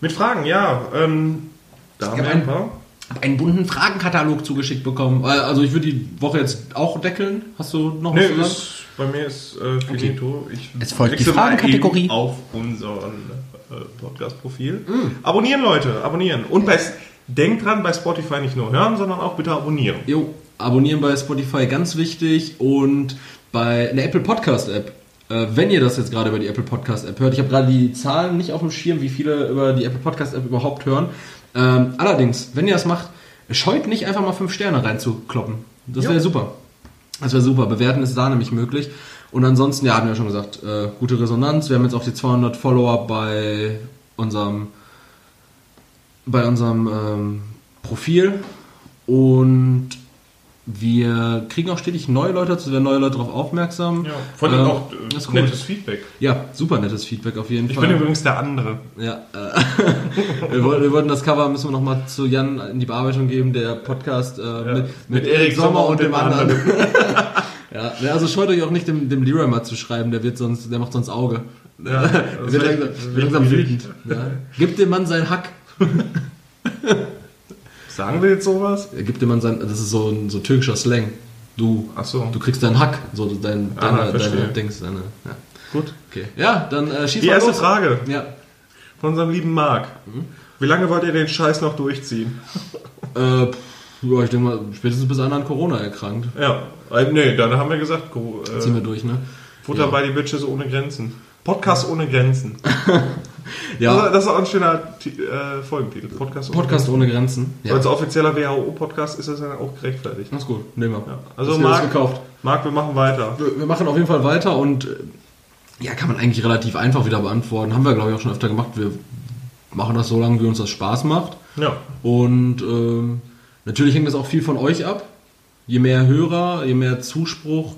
Mit Fragen, ja. Ähm, da haben wir ein paar einen bunten Fragenkatalog zugeschickt bekommen. Äh, also ich würde die Woche jetzt auch deckeln. Hast du noch nee, was ist, Bei mir ist äh, finito. Okay. Ich es folgt die Fragenkategorie auf unseren äh, Podcast-Profil. Mm. Abonnieren, Leute, abonnieren. Und bei, denkt dran, bei Spotify nicht nur hören, sondern auch bitte abonnieren. Jo, abonnieren bei Spotify ganz wichtig und bei der Apple Podcast App. Äh, wenn ihr das jetzt gerade über die Apple Podcast App hört, ich habe gerade die Zahlen nicht auf dem Schirm, wie viele über die Apple Podcast App überhaupt hören. Ähm, allerdings, wenn ihr das macht, scheut nicht einfach mal fünf Sterne reinzukloppen. Das wäre super. Das wäre super. Bewerten ist da nämlich möglich. Und ansonsten, ja, haben wir ja schon gesagt, äh, gute Resonanz. Wir haben jetzt auch die 200 Follower bei unserem, bei unserem ähm, Profil. Und wir kriegen auch stetig neue Leute dazu, werden neue Leute darauf aufmerksam. Ja, vor allem ähm, auch äh, cool. nettes Feedback. Ja, super nettes Feedback auf jeden ich Fall. Ich bin übrigens der andere. Ja, äh, wir, wollten, wir, wollten, das Cover, müssen wir nochmal zu Jan in die Bearbeitung geben, der Podcast äh, ja. mit, mit, mit Erik Sommer, Sommer und, dem anderen. anderen. ja, also scheut euch auch nicht dem, dem Leroy mal zu schreiben, der wird sonst, der macht sonst Auge. Ja, der wird langsam, langsam wütend. Ja. Gib dem Mann sein Hack. Sagen wir jetzt sowas? Er gibt dem Mann sein, das ist so ein so türkischer Slang. Du, Ach so. du kriegst deinen Hack, so dein, ah, deine, deine Dings, deine, ja. Gut. Okay. Ja, dann äh, schieß Die erste los. Frage. Ja. Von unserem lieben Marc. Mhm. Wie lange wollt ihr den Scheiß noch durchziehen? Äh, ja, ich denke mal, spätestens bis einer an Corona erkrankt. Ja, äh, nee, dann haben wir gesagt, go, Ziehen wir äh, durch, ne? Futter Ja. bei die Bitches ohne Grenzen. Podcast ohne Grenzen. Ja, Das ist auch ein schöner äh, Folgentitel. Podcast, Podcast ohne Grenzen. Ja, Als offizieller WHO-Podcast ist das ja auch gerechtfertigt. das ist gut, nehmen wir. Ja. Also Marc, gekauft. Marc, wir machen weiter. Wir wir machen auf jeden Fall weiter und äh, ja, kann man eigentlich relativ einfach wieder beantworten. Haben wir, glaube ich, auch schon öfter gemacht. Wir machen das so lange, wie uns das Spaß macht. Ja. Und ähm, natürlich hängt das auch viel von euch ab. Je mehr Hörer, je mehr Zuspruch,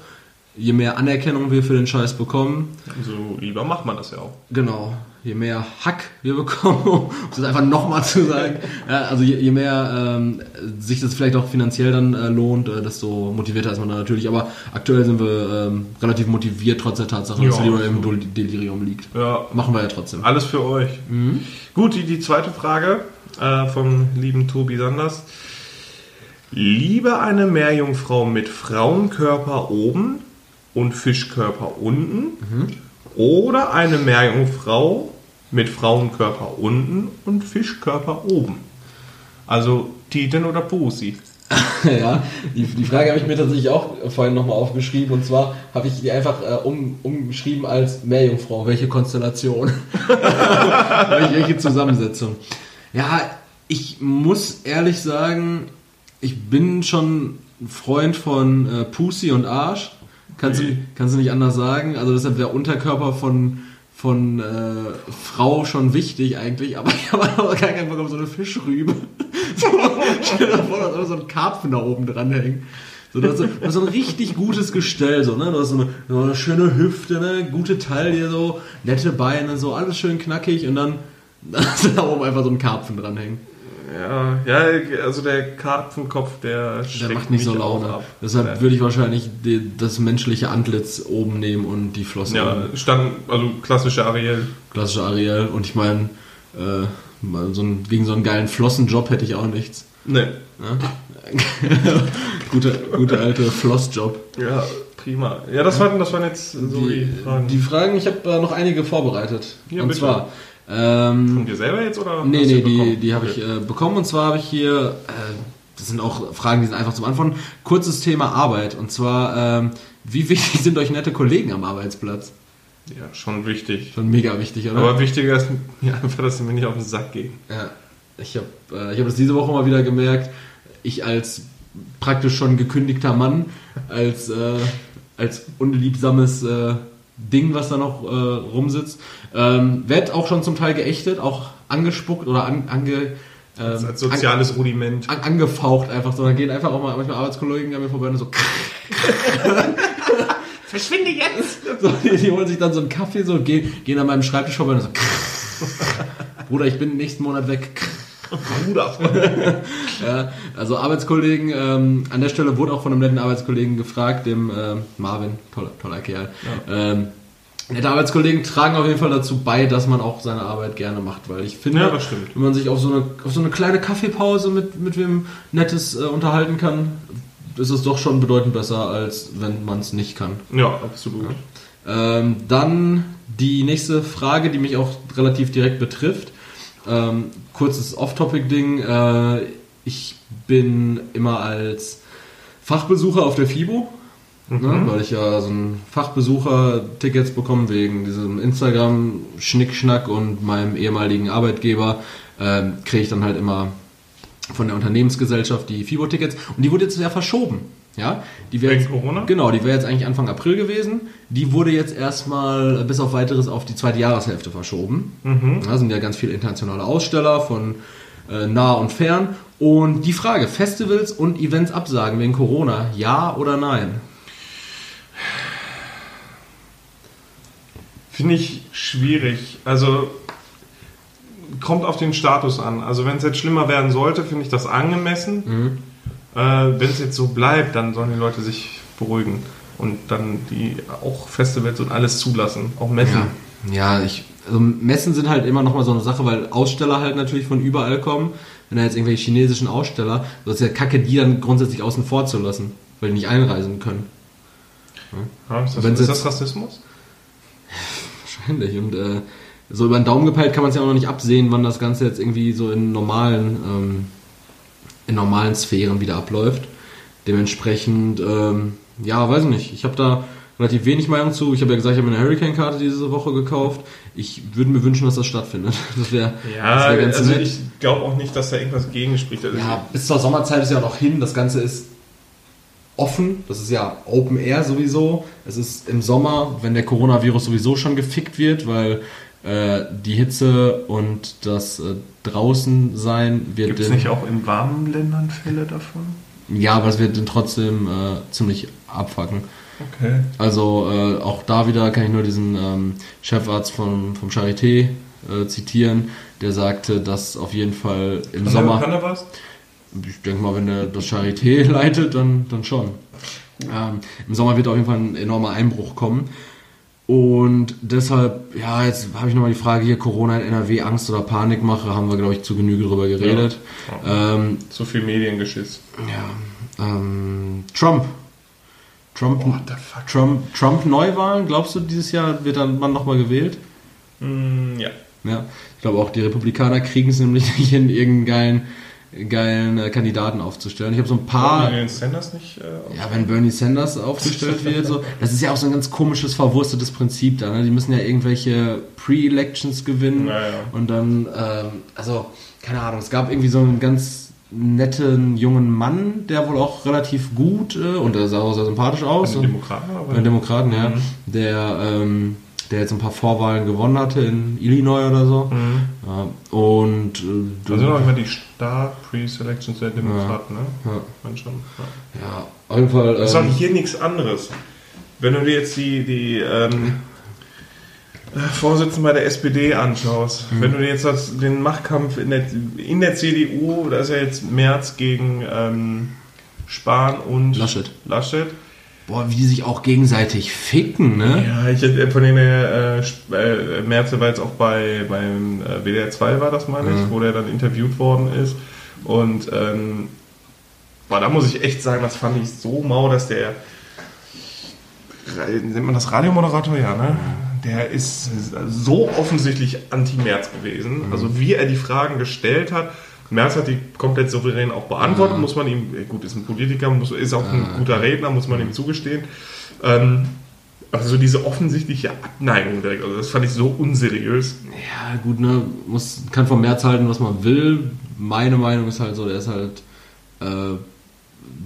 je mehr Anerkennung wir für den Scheiß bekommen, So lieber macht man das ja auch. genau, je mehr Hack wir bekommen, um das einfach nochmal zu sagen, ja, also je, je mehr ähm, sich das vielleicht auch finanziell dann äh, lohnt, äh, desto motivierter ist man dann natürlich. Aber aktuell sind wir ähm, relativ motiviert, trotz der Tatsache, dass Leroy im. Dol- Delirium liegt. Ja, Machen wir ja trotzdem. alles für euch. Gut, die, die zweite Frage äh, vom lieben Tobi Sanders. Lieber eine Meerjungfrau mit Frauenkörper oben und Fischkörper unten oder eine Meerjungfrau mit Frauenkörper unten und Fischkörper oben? Also Titen oder Pussy? ja, die, die Frage habe ich mir tatsächlich auch vorhin nochmal aufgeschrieben und zwar habe ich die einfach äh, um, umgeschrieben als Meerjungfrau. Welche Konstellation? welche, welche Zusammensetzung? Ja, ich muss ehrlich sagen, ich bin schon Freund von äh, Pussy und Arsch. Kannst, du, Okay. kannst du nicht anders sagen. Also deshalb der Unterkörper von, von äh, Frau schon wichtig eigentlich, aber ich habe auch gar keinen Bock auf so eine Fischrübe. So, stell dir vor, da ist so ein Karpfen da oben dran hängt. So, du hast so, du hast so ein richtig gutes Gestell, so, ne? Du hast so eine, so eine schöne Hüfte, ne? Gute Taille, so, nette Beine, so, alles schön knackig und dann, dann hast du da oben einfach so ein Karpfen dranhängen. Ja, ja, also der Karpfenkopf, der, Der macht nicht so Laune. Deshalb Ja. würde ich wahrscheinlich die, das menschliche Antlitz oben nehmen und die Flossen Ja, oben. stand, also klassische Ariel. Klassische Ariel. Und ich meine, äh, so ein, gegen so einen geilen Flossenjob hätte ich auch nichts. Ne. Ne? gute, gute alte Flossjob. Ja, prima. Ja, das waren, das waren jetzt so die, Die, Fragen. die Fragen, ich habe äh, noch einige vorbereitet. Ja, und bitte. zwar, ähm, Von dir selber jetzt oder? Nee, nee, die, die habe ich Okay. äh, bekommen und zwar habe ich hier, äh, das sind auch Fragen, die sind einfach zum Antworten. Kurzes Thema Arbeit und zwar, ähm, wie wichtig sind euch nette Kollegen am Arbeitsplatz? Ja, schon wichtig. Schon mega wichtig, oder? Aber wichtiger ist mir einfach, dass sie mir nicht auf den Sack gehen. ja, ich habe äh, ich hab das diese Woche mal wieder gemerkt. Ich als praktisch schon gekündigter Mann, als, äh, als unliebsames äh, Ding, was da noch äh, rumsitzt, ähm, werd auch schon zum Teil geächtet, auch angespuckt oder an, ange, ähm, als soziales Rudiment. an, angefaucht einfach so. Dann gehen einfach auch mal manchmal Arbeitskollegen an mir vorbei und so. Verschwinde jetzt! so die, die holen sich dann so einen Kaffee so und gehen, gehen an meinem Schreibtisch vorbei und so. Bruder, ich bin nächsten Monat weg. Bruder. Ja, also Arbeitskollegen, ähm, an der Stelle wurde auch von einem netten Arbeitskollegen gefragt, dem ähm, Marvin, toller, toller Kerl. Ähm, nette Arbeitskollegen tragen auf jeden Fall dazu bei, dass man auch seine Arbeit gerne macht, weil ich finde, Ja, wenn man sich auf so eine, auf so eine kleine Kaffeepause mit, mit wem Nettes äh, unterhalten kann, ist es doch schon bedeutend besser, als wenn man es nicht kann. Ja, absolut. Ähm, dann die nächste Frage, die mich auch relativ direkt betrifft. Ähm, kurzes Off-Topic-Ding. Äh, ich bin immer als Fachbesucher auf der FIBO, ne, weil ich ja so ein Fachbesucher-Tickets bekomme wegen diesem Instagram-Schnickschnack und meinem ehemaligen Arbeitgeber. Ähm, Kriege ich dann halt immer von der Unternehmensgesellschaft die FIBO-Tickets und die wurde jetzt ja verschoben. Ja, die wäre jetzt, Corona? Genau, die wäre jetzt eigentlich Anfang April gewesen. Die wurde jetzt erstmal bis auf weiteres auf die zweite Jahreshälfte verschoben. Da sind ja ganz viele internationale Aussteller von äh, nah und fern. Und die Frage, Festivals und Events absagen wegen Corona, ja oder nein? Finde ich schwierig. Also kommt auf den Status an. Also wenn es jetzt schlimmer werden sollte, finde ich das angemessen. Äh, wenn es jetzt so bleibt, dann sollen die Leute sich beruhigen und dann die auch Festivals und alles zulassen, auch Messen. Ja, ich, also Messen sind halt immer nochmal so eine Sache, weil Aussteller halt natürlich von überall kommen. Wenn da jetzt irgendwelche chinesischen Aussteller, das ist ja kacke, die dann grundsätzlich außen vor zu lassen, weil die nicht einreisen können. Ja, ist das, ist jetzt- das Rassismus? Wahrscheinlich. Und äh, so über den Daumen gepeilt kann man es ja auch noch nicht absehen, wann das Ganze jetzt irgendwie so in normalen, ähm, in normalen Sphären wieder abläuft. Dementsprechend, ähm, ja, weiß ich nicht. Ich habe da relativ wenig Meinung zu. Ich habe ja gesagt, ich habe eine Hurricane-Karte diese Woche gekauft. Ich würde mir wünschen, dass das stattfindet. Das wäre Ja, wär ganz also nett. ich glaube auch nicht, dass da irgendwas gegen spricht. Also Ja, bis zur Sommerzeit ist ja noch hin. Das Ganze ist offen. Das ist ja Open Air sowieso. Es ist im Sommer, wenn der Coronavirus sowieso schon gefickt wird, weil äh, die Hitze und das äh, draußen sein wird. Gibt es nicht auch in warmen Ländern Fälle davon? Ja, aber es wird dann trotzdem äh, ziemlich abfacken. Okay. Also äh, auch da wieder kann ich nur diesen ähm, Chefarzt vom, vom Charité äh, zitieren, der sagte, dass auf jeden Fall im Kann Sommer. Er, kann er was? Ich denke mal, wenn er das Charité leitet, dann, dann schon. Ähm, Im Sommer wird auf jeden Fall ein enormer Einbruch kommen. Und deshalb, ja, jetzt habe ich nochmal die Frage hier, Corona in NRW, Angst oder Panikmache, haben wir, glaube ich, zu Genüge drüber geredet. Ähm, Zu viel Mediengeschiss. ja, ähm, Trump. Trump, What the fuck? Trump, Trump Neuwahlen, glaubst du, dieses Jahr wird dann Mann nochmal gewählt? Mm, ja. Ja, ich glaube auch, die Republikaner kriegen es nämlich nicht hin, irgendeinen geilen, geilen äh, Kandidaten aufzustellen. Ich habe so ein paar. Warum den Sanders nicht. Äh, Ja, wenn Bernie Sanders aufgestellt wird, so, das ist ja auch so ein ganz komisches, verwurstetes Prinzip da. Ne? Die müssen ja irgendwelche Pre-Elections gewinnen Naja. und dann, ähm, also, keine Ahnung, es gab irgendwie so einen ganz netten jungen Mann, der wohl auch relativ gut äh, und der sah auch sehr sympathisch aus. Den Demokraten, aber. Demokraten, ja. Mhm. Der, ähm, der jetzt ein paar Vorwahlen gewonnen hatte in Illinois oder so. Mhm. Ja, und äh, Da sind auch immer die Star-Pre-Selections der Demokraten, ne? ja, Man schon. Ja. ja, auf jeden Fall. Das ist auch Ähm, hier nichts anderes. Wenn du dir jetzt die, die ähm, äh, Vorsitzenden bei der SPD anschaust, Mhm. wenn du dir jetzt das, den Machtkampf in der, in der CDU, da ist ja jetzt Merz gegen ähm, Spahn und Laschet. Laschet. Boah, wie die sich auch gegenseitig ficken, ne? Ja, ich hätte von denen äh, äh, Merz war jetzt auch bei beim äh, WDR 2 war das meine ich, Mhm. wo der dann interviewt worden ist und ähm, boah, da muss ich echt sagen, das fand ich so mau, dass der nennt man das Radiomoderator ja, ne? Der ist so offensichtlich anti-Merz gewesen. Also wie er die Fragen gestellt hat. Merz hat die komplett souverän auch beantwortet, Ja. muss man ihm, äh, gut, ist ein Politiker, muss, ist auch ein guter Redner, muss man ihm zugestehen. Ähm, also diese offensichtliche Abneigung direkt, also das fand ich so unseriös. Ja, gut, ne? Muss, kann vom März halten, was man will. Meine Meinung ist halt so, der ist halt äh,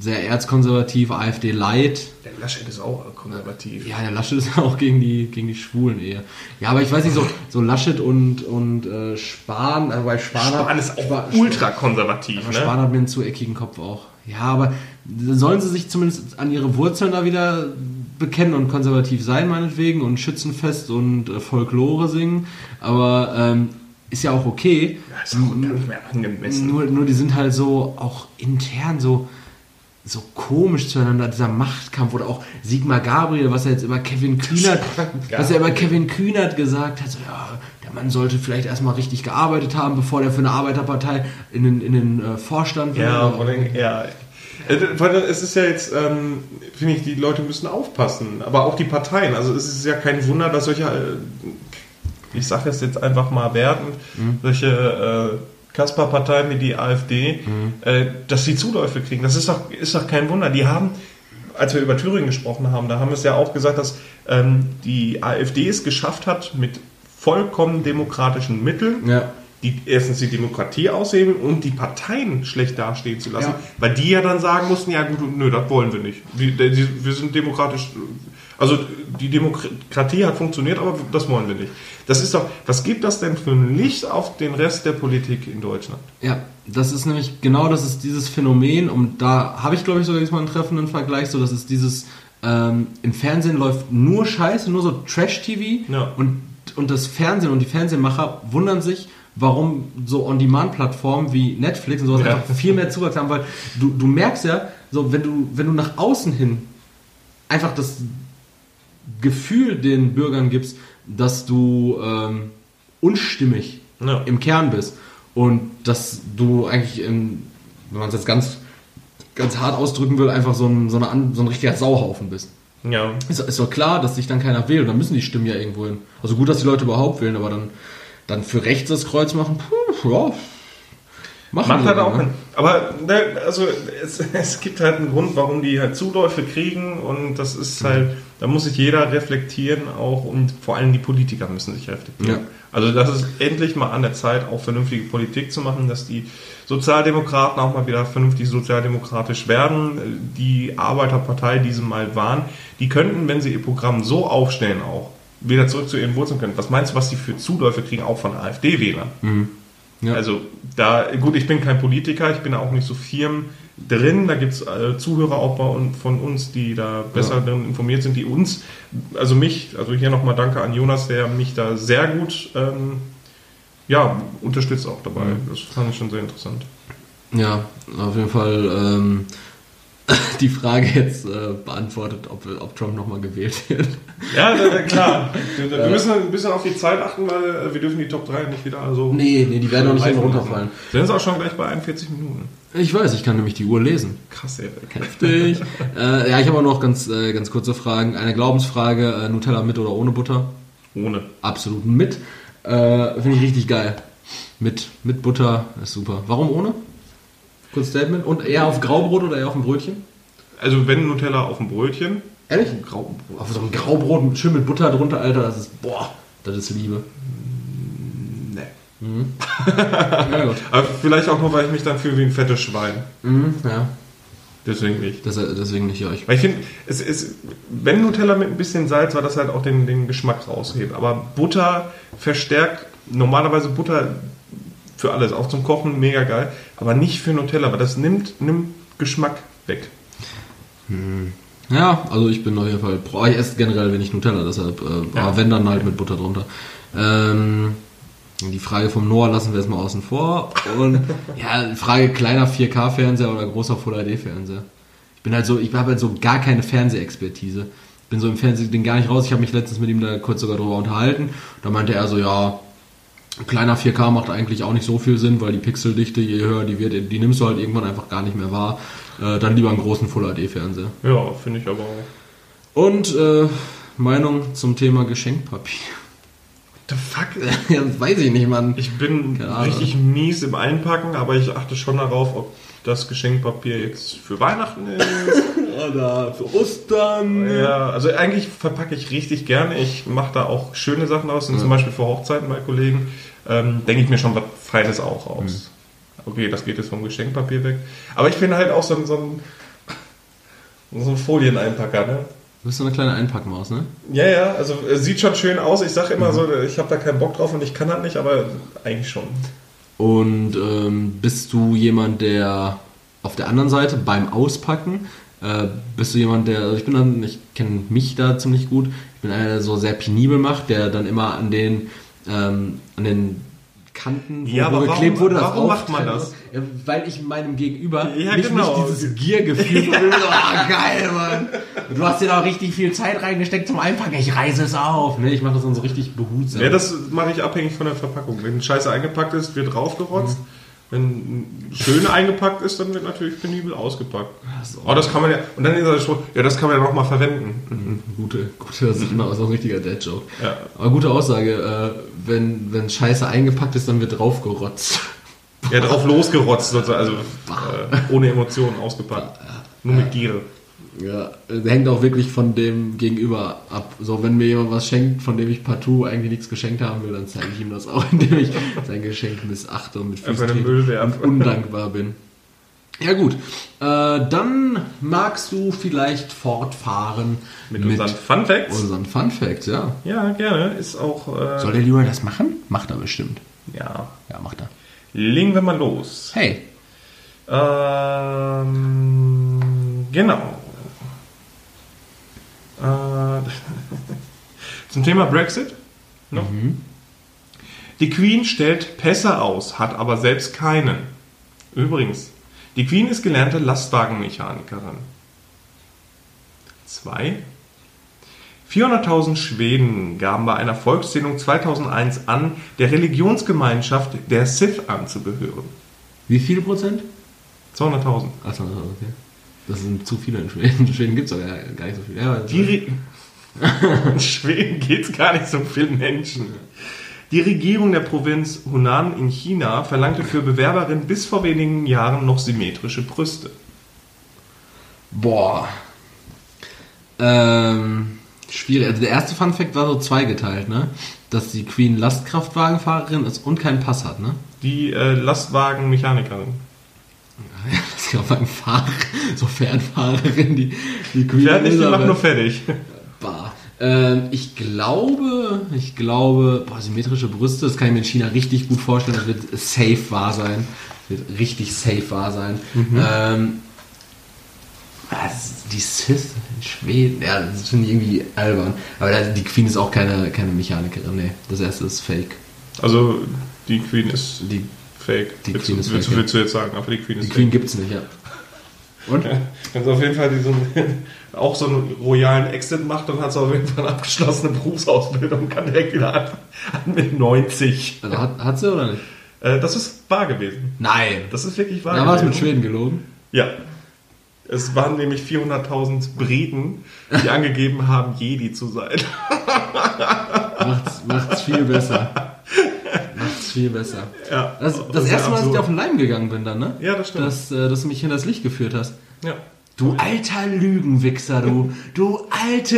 sehr erzkonservativ, AfD light. Der Laschet ist auch konservativ. Ja, der Laschet ist auch gegen die, gegen die Schwulen eher. Ja, aber ich weiß nicht, so, so Laschet und, und äh, Spahn, äh, bei Spahn, Spahn ist auch Spahn- ultra konservativ, Aber ne? Spahn hat mir einen zu eckigen Kopf auch. Ja, aber sollen sie sich zumindest an ihre Wurzeln da wieder bekennen und konservativ sein, meinetwegen, und Schützenfest und äh, Folklore singen. Aber ähm, ist ja auch okay. Ja, ist auch gar nicht mehr angemessen. Nur, nur die sind halt so auch intern so, so komisch zueinander, dieser Machtkampf oder auch Sigmar Gabriel, was er jetzt über Kevin Kühnert, was er über Kevin Kühnert gesagt hat, so ja, der Mann sollte vielleicht erstmal richtig gearbeitet haben, bevor der für eine Arbeiterpartei in den, in den äh, Vorstand Ja, will. vor allem, ja. Äh, Es ist ja jetzt, ähm, finde ich, die Leute müssen aufpassen, aber auch die Parteien. Also es ist ja kein Wunder, dass solche, äh, ich sage es jetzt einfach mal wertend, solche äh, Kasper-Parteien wie die AfD, äh, dass sie Zuläufe kriegen. Das ist doch, ist doch kein Wunder. Die haben, als wir über Thüringen gesprochen haben, da haben wir es ja auch gesagt, dass ähm, die AfD es geschafft hat, mit vollkommen demokratischen Mitteln Ja. die erstens die Demokratie aushebeln und die Parteien schlecht dastehen zu lassen, Ja. weil die ja dann sagen mussten, ja gut, nö, das wollen wir nicht. Wir, wir sind demokratisch, also die Demokratie hat funktioniert, aber das wollen wir nicht. Das ist doch, was gibt das denn für ein Licht auf den Rest der Politik in Deutschland? Ja, das ist nämlich genau das ist dieses Phänomen und da habe ich glaube ich sogar diesmal einen treffenden Vergleich, so das ist dieses ähm, im Fernsehen läuft nur Scheiße, nur so Trash-TV Ja. und, und das Fernsehen und die Fernsehmacher wundern sich, warum so On-Demand-Plattformen wie Netflix und sowas Ja. einfach viel mehr Zuwachs haben, weil du, du merkst ja, so wenn du, wenn du nach außen hin einfach das Gefühl den Bürgern gibst, dass du ähm, unstimmig Ja. im Kern bist und dass du eigentlich, in, wenn man es jetzt ganz, ganz hart ausdrücken will, einfach so ein, so, eine, so ein richtiger Sauhaufen bist. Ja. Ist, ist doch klar, dass sich dann keiner wählt. Dann müssen die Stimmen ja irgendwo hin. Also gut, dass die Leute überhaupt wählen, aber dann, dann für rechts das Kreuz machen, puh, ja. Machen Macht halt auch ne? Aber ne, also es, es gibt halt einen Grund, warum die halt Zuläufe kriegen und das ist halt, da muss sich jeder reflektieren auch und vor allem die Politiker müssen sich reflektieren. Ja. Also das ist endlich mal an der Zeit, auch vernünftige Politik zu machen, dass die Sozialdemokraten auch mal wieder vernünftig sozialdemokratisch werden. Die Arbeiterpartei, die sie mal waren, die könnten, wenn sie ihr Programm so aufstellen, auch wieder zurück zu ihren Wurzeln können. Was meinst du, was die für Zuläufe kriegen, auch von AfD-Wählern? Ja. Also da, gut, ich bin kein Politiker, ich bin auch nicht so firm drin. Da gibt es äh, Zuhörer auch bei, un- von uns, die da besser Ja. drin informiert sind, die uns, also mich, also hier nochmal danke an Jonas, der mich da sehr gut ähm, ja, unterstützt auch dabei. Mhm. Das fand ich schon sehr interessant. Ja, auf jeden Fall ähm, die Frage jetzt äh, beantwortet, ob, ob Trump nochmal gewählt wird. Ja, da, da, klar. Wir, wir müssen ein bisschen auf die Zeit achten, weil äh, wir dürfen die Top 3 nicht wieder so. Nee, nee, die werden auch nicht immer runterfallen. Wir sind auch schon gleich bei 41 Minuten. Ich weiß, ich kann nämlich die Uhr lesen. Krass, ey. Heftig. äh, ja, ich habe auch noch ganz, äh, ganz kurze Fragen. Eine Glaubensfrage, äh, Nutella mit oder ohne Butter? Ohne. Absolut mit. Äh, Finde ich richtig geil. Mit, mit Butter ist super. Warum ohne? Kurz Statement. Und eher auf Graubrot oder eher auf dem Brötchen? Also wenn Nutella auf dem Brötchen, Ehrlich? Graubrot. Auf so einem Graubrot schön mit Butter drunter, Alter, das ist, boah, das ist Liebe. Nee. Ja, gut. Aber vielleicht auch nur, weil ich mich dann fühle wie ein fettes Schwein. Mhm, ja, Deswegen nicht. das, deswegen nicht euch. Weil ich finde, es ist, wenn Nutella mit ein bisschen Salz, weil das halt auch den, den Geschmack raushebt. Aber Butter verstärkt, normalerweise Butter für alles, auch zum Kochen mega geil, aber nicht für Nutella, weil das nimmt, nimmt Geschmack weg. Ja, also ich bin auf jeden Fall pro. Ich esse generell wenig Nutella, deshalb, äh, Ja. aber wenn dann halt mit Butter drunter. Ähm, die Frage vom Noah lassen wir jetzt mal außen vor. Und ja, Frage kleiner 4K-Fernseher oder großer Full-HD-Fernseher. Ich bin halt so, ich habe halt so gar keine Fernsehexpertise. Ich bin so im Fernsehding gar nicht raus. Ich habe mich letztens mit ihm da kurz sogar drüber unterhalten. Da meinte er so, ja, kleiner 4K macht eigentlich auch nicht so viel Sinn, weil die Pixeldichte, je höher die wird, die nimmst du halt irgendwann einfach gar nicht mehr wahr. Äh, dann lieber einen großen Full-HD-Fernseher. Ja, finde ich aber auch. Und äh, Meinung zum Thema Geschenkpapier. The fuck? ja, weiß ich nicht, Mann. Ich bin richtig mies im Einpacken, aber ich achte schon darauf, ob das Geschenkpapier jetzt für Weihnachten ist. Oder für Ostern. Ja, also eigentlich verpacke ich richtig gerne. Ich mache da auch schöne Sachen aus, und Ja. zum Beispiel für Hochzeiten bei Kollegen. Ähm, denke ich mir schon was Feines auch aus. Okay, das geht jetzt vom Geschenkpapier weg. Aber ich finde halt auch so, ein- so ein so ein Folieneinpacker, ne? Du bist so eine kleine Einpackmaus, ne? Ja, ja, also es sieht schon schön aus. Ich sage immer so, ich habe da keinen Bock drauf und ich kann das nicht, aber eigentlich schon. Und ähm, bist du jemand, der auf der anderen Seite beim Auspacken, äh, bist du jemand, der, also ich bin dann, ich kenne mich da ziemlich gut, ich bin einer, der so sehr penibel macht, der dann immer an den, ähm, an den Kanten, wo, Ja, wo geklebt warum- wurde, das warum macht man das? Ja, weil ich meinem Gegenüber Ja, nicht, genau. nicht dieses Giergefühl von so, ah, geil, Mann. Du hast dir da auch richtig viel Zeit reingesteckt zum Einpacken, ich reiße es auf. Ne, ich mache das dann so richtig behutsam. Ja, das mache ich abhängig von der Verpackung. Wenn Scheiße eingepackt ist, wird draufgerotzt. Wenn schön eingepackt ist, dann wird natürlich penibel ausgepackt. Oh, das kann man ja. Und dann ist das schon, ja, das kann man ja nochmal verwenden. Gute, gute, das ist immer so ein richtiger Dad-Joke. Ja. Aber gute Aussage, äh, wenn, wenn Scheiße eingepackt ist, dann wird draufgerotzt. Ja, drauf losgerotzt, also äh, ohne Emotionen ausgepackt. Nur mit Gier. Ja, hängt auch wirklich von dem Gegenüber ab. So, wenn mir jemand was schenkt, von dem ich partout eigentlich nichts geschenkt haben will, dann zeige ich ihm das auch, indem ich sein Geschenk missachte und mit und undankbar bin. Ja gut, äh, dann magst du vielleicht fortfahren Mit, unseren Fun Facts. unseren Fun Facts, ja. Ja, gerne. Ist auch. Äh, Soll der Leroy das machen? Macht er bestimmt. ja. Ja, macht er. Legen wir mal los. Hey, Ähm, genau. Äh, zum Thema Brexit. noch. Die Queen stellt Pässe aus, hat aber selbst keinen. Übrigens, die Queen ist gelernte Lastwagenmechanikerin. Zwei. 400.000 Schweden gaben bei einer Volkszählung 2001 an, der Religionsgemeinschaft der Sith anzugehören. wie viele Prozent? 200.000. Achso, okay. Das sind zu viele in Schweden. In Schweden gibt es aber gar nicht so viele. Ja, in Schweden geht es gar nicht so vielen Menschen. Die Regierung der Provinz Hunan in China verlangte für Bewerberinnen bis vor wenigen Jahren noch symmetrische Brüste. Boah. Ähm, schwierig. Also der erste Fun Fact war so zweigeteilt, ne? Dass die Queen Lastkraftwagenfahrerin ist und keinen Pass hat, ne? Die äh, Lastwagenmechanikerin. Lastkraftwagenfahrer, so Fernfahrerin, die, die Queen Fertig, die Elisabeth. macht nur fertig. Bah. Ähm, ich glaube, ich glaube, boah, symmetrische Brüste, das kann ich mir in China richtig gut vorstellen. Das wird safe wahr sein. Das wird richtig safe wahr sein. Ähm, was, die Sith in Schweden, ja, das finde ich irgendwie albern. Aber die Queen ist auch keine, keine Mechanikerin, nee. Das erste ist fake. Also die Queen ist Die, fake. Die willst, Queen du- ist willst, fake, willst du jetzt sagen, aber die Queen ist die. Queen gibt's nicht, ja. Und? Wenn sie auf jeden Fall diesen, auch so einen royalen Exit macht, dann hat sie auf jeden Fall eine abgeschlossene Berufsausbildung und kann direkt wieder an, an mit 90. Also hat, hat sie oder nicht? Äh, das ist wahr gewesen. Nein. Das ist wirklich wahr Da war es mit. Schweden gelogen. Ja. Es waren nämlich 400.000 Briten, die angegeben haben, Jedi zu sein. Macht's, macht's viel besser. Viel besser. Ja, Das, das ist erste Mal, dass ich dir auf den Leim gegangen bin dann, ne? Ja, das stimmt. Dass, äh, dass du mich hinters Licht geführt hast. Ja. Du alter Lügenwichser, du. Du alte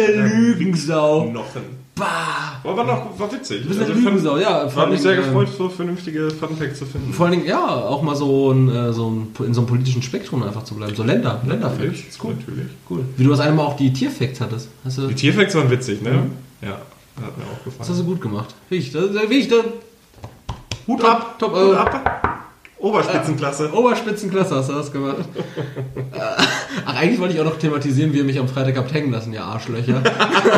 Lügensau. Nochen. Bah. Aber war, noch, war witzig. Du bist eine Also, fand- Lügensau, ja. vor War mich sehr Dingen, gefreut, so vernünftige Funfacts zu finden. Vor allen Dingen, ja, auch mal so, ein, äh, so ein, in so einem politischen Spektrum einfach zu bleiben. So Länder, Länderfacts. Natürlich, cool. natürlich. Cool. Wie du das eine Mal auch die Tierfacts hattest. Die Tierfacts waren witzig, ne? Mhm. Ja, hat mir auch das gefallen. hast du gut gemacht. Wirklich, das, wirklich, das, Hut Top, ab, top, Hut äh, ab. Oberspitzenklasse. Oberspitzenklasse hast du das gemacht. Äh, Ach, eigentlich wollte ich auch noch thematisieren, wie ihr mich am Freitag habt hängen lassen, ihr Arschlöcher.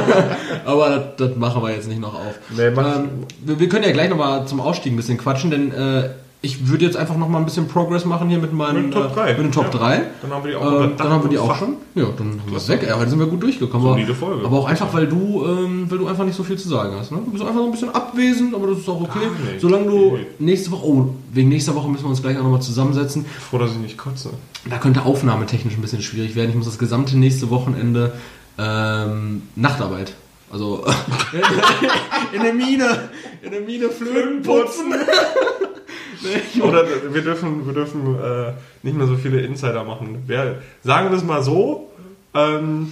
Aber das, das machen wir jetzt nicht noch auf. Nee, ähm, wir, wir können ja gleich nochmal zum Ausstieg ein bisschen quatschen, denn äh, ich würde jetzt einfach nochmal ein bisschen Progress machen hier mit meinen Mit den Top äh, 3. mit den Top Ja. 3. Dann haben wir die auch Ähm, überdacht dann haben wir die auch schon. Ja, dann haben wir es weg. Ja, heute sind wir gut durchgekommen. Solide aber, Folge. aber auch einfach, weil du, ähm, weil du einfach nicht so viel zu sagen hast. Ne? Du bist einfach so ein bisschen abwesend, aber das ist auch okay. Nicht. Solange du Nee. nächste Woche, oh, wegen nächster Woche müssen wir uns gleich auch nochmal zusammensetzen. Froh, dass ich nicht kotze. Da könnte aufnahmetechnisch ein bisschen schwierig werden. Ich muss das gesamte nächste Wochenende ähm, Nachtarbeit. Also in der Mine, in der Mine Flöten putzen. Nee, Oder wir dürfen, wir dürfen äh, nicht mehr so viele Insider machen. Wir, sagen wir es mal so, ähm,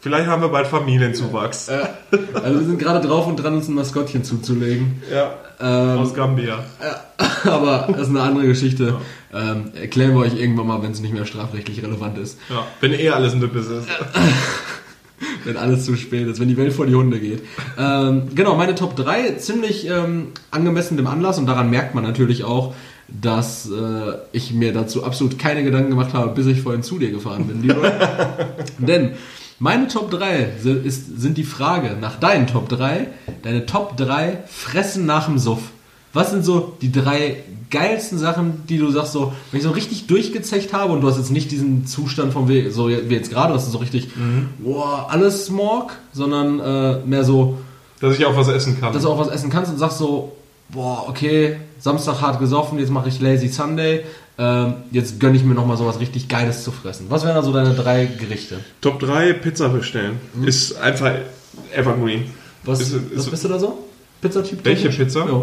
vielleicht haben wir bald Familienzuwachs. also wir sind gerade drauf und dran, uns ein Maskottchen zuzulegen. Ja, Ähm, aus Gambia. aber das ist eine andere Geschichte. Ähm, erklären wir euch irgendwann mal, wenn es nicht mehr strafrechtlich relevant ist. Ja, wenn eh alles ein Düppes ist. Wenn alles zu spät ist, wenn die Welt vor die Hunde geht. Ähm, genau, meine Top 3, ziemlich ähm, angemessen dem Anlass und daran merkt man natürlich auch, dass äh, ich mir dazu absolut keine Gedanken gemacht habe, bis ich vorhin zu dir gefahren bin, Leroy. Denn meine Top 3 si- ist, sind die Frage nach deinen Top 3, deine Top 3 Fressen nach dem Suff. Was sind so die drei geilsten Sachen, die du sagst, so, wenn ich so richtig durchgezecht habe und du hast jetzt nicht diesen Zustand von wie, so wie jetzt gerade, dass du so richtig, boah, alles Smog, sondern äh, mehr so, Dass ich auch was essen kann. dass du auch was essen kannst und sagst so, boah, okay, Samstag hart gesoffen, jetzt mache ich Lazy Sunday, ähm, jetzt gönne ich mir nochmal sowas richtig Geiles zu fressen. Was wären da so deine drei Gerichte? Top 3 Pizza bestellen. Ist einfach evergreen. Was, Ist- was ist- bist du da so? Pizzatyp? Welche? Pizza? Ja.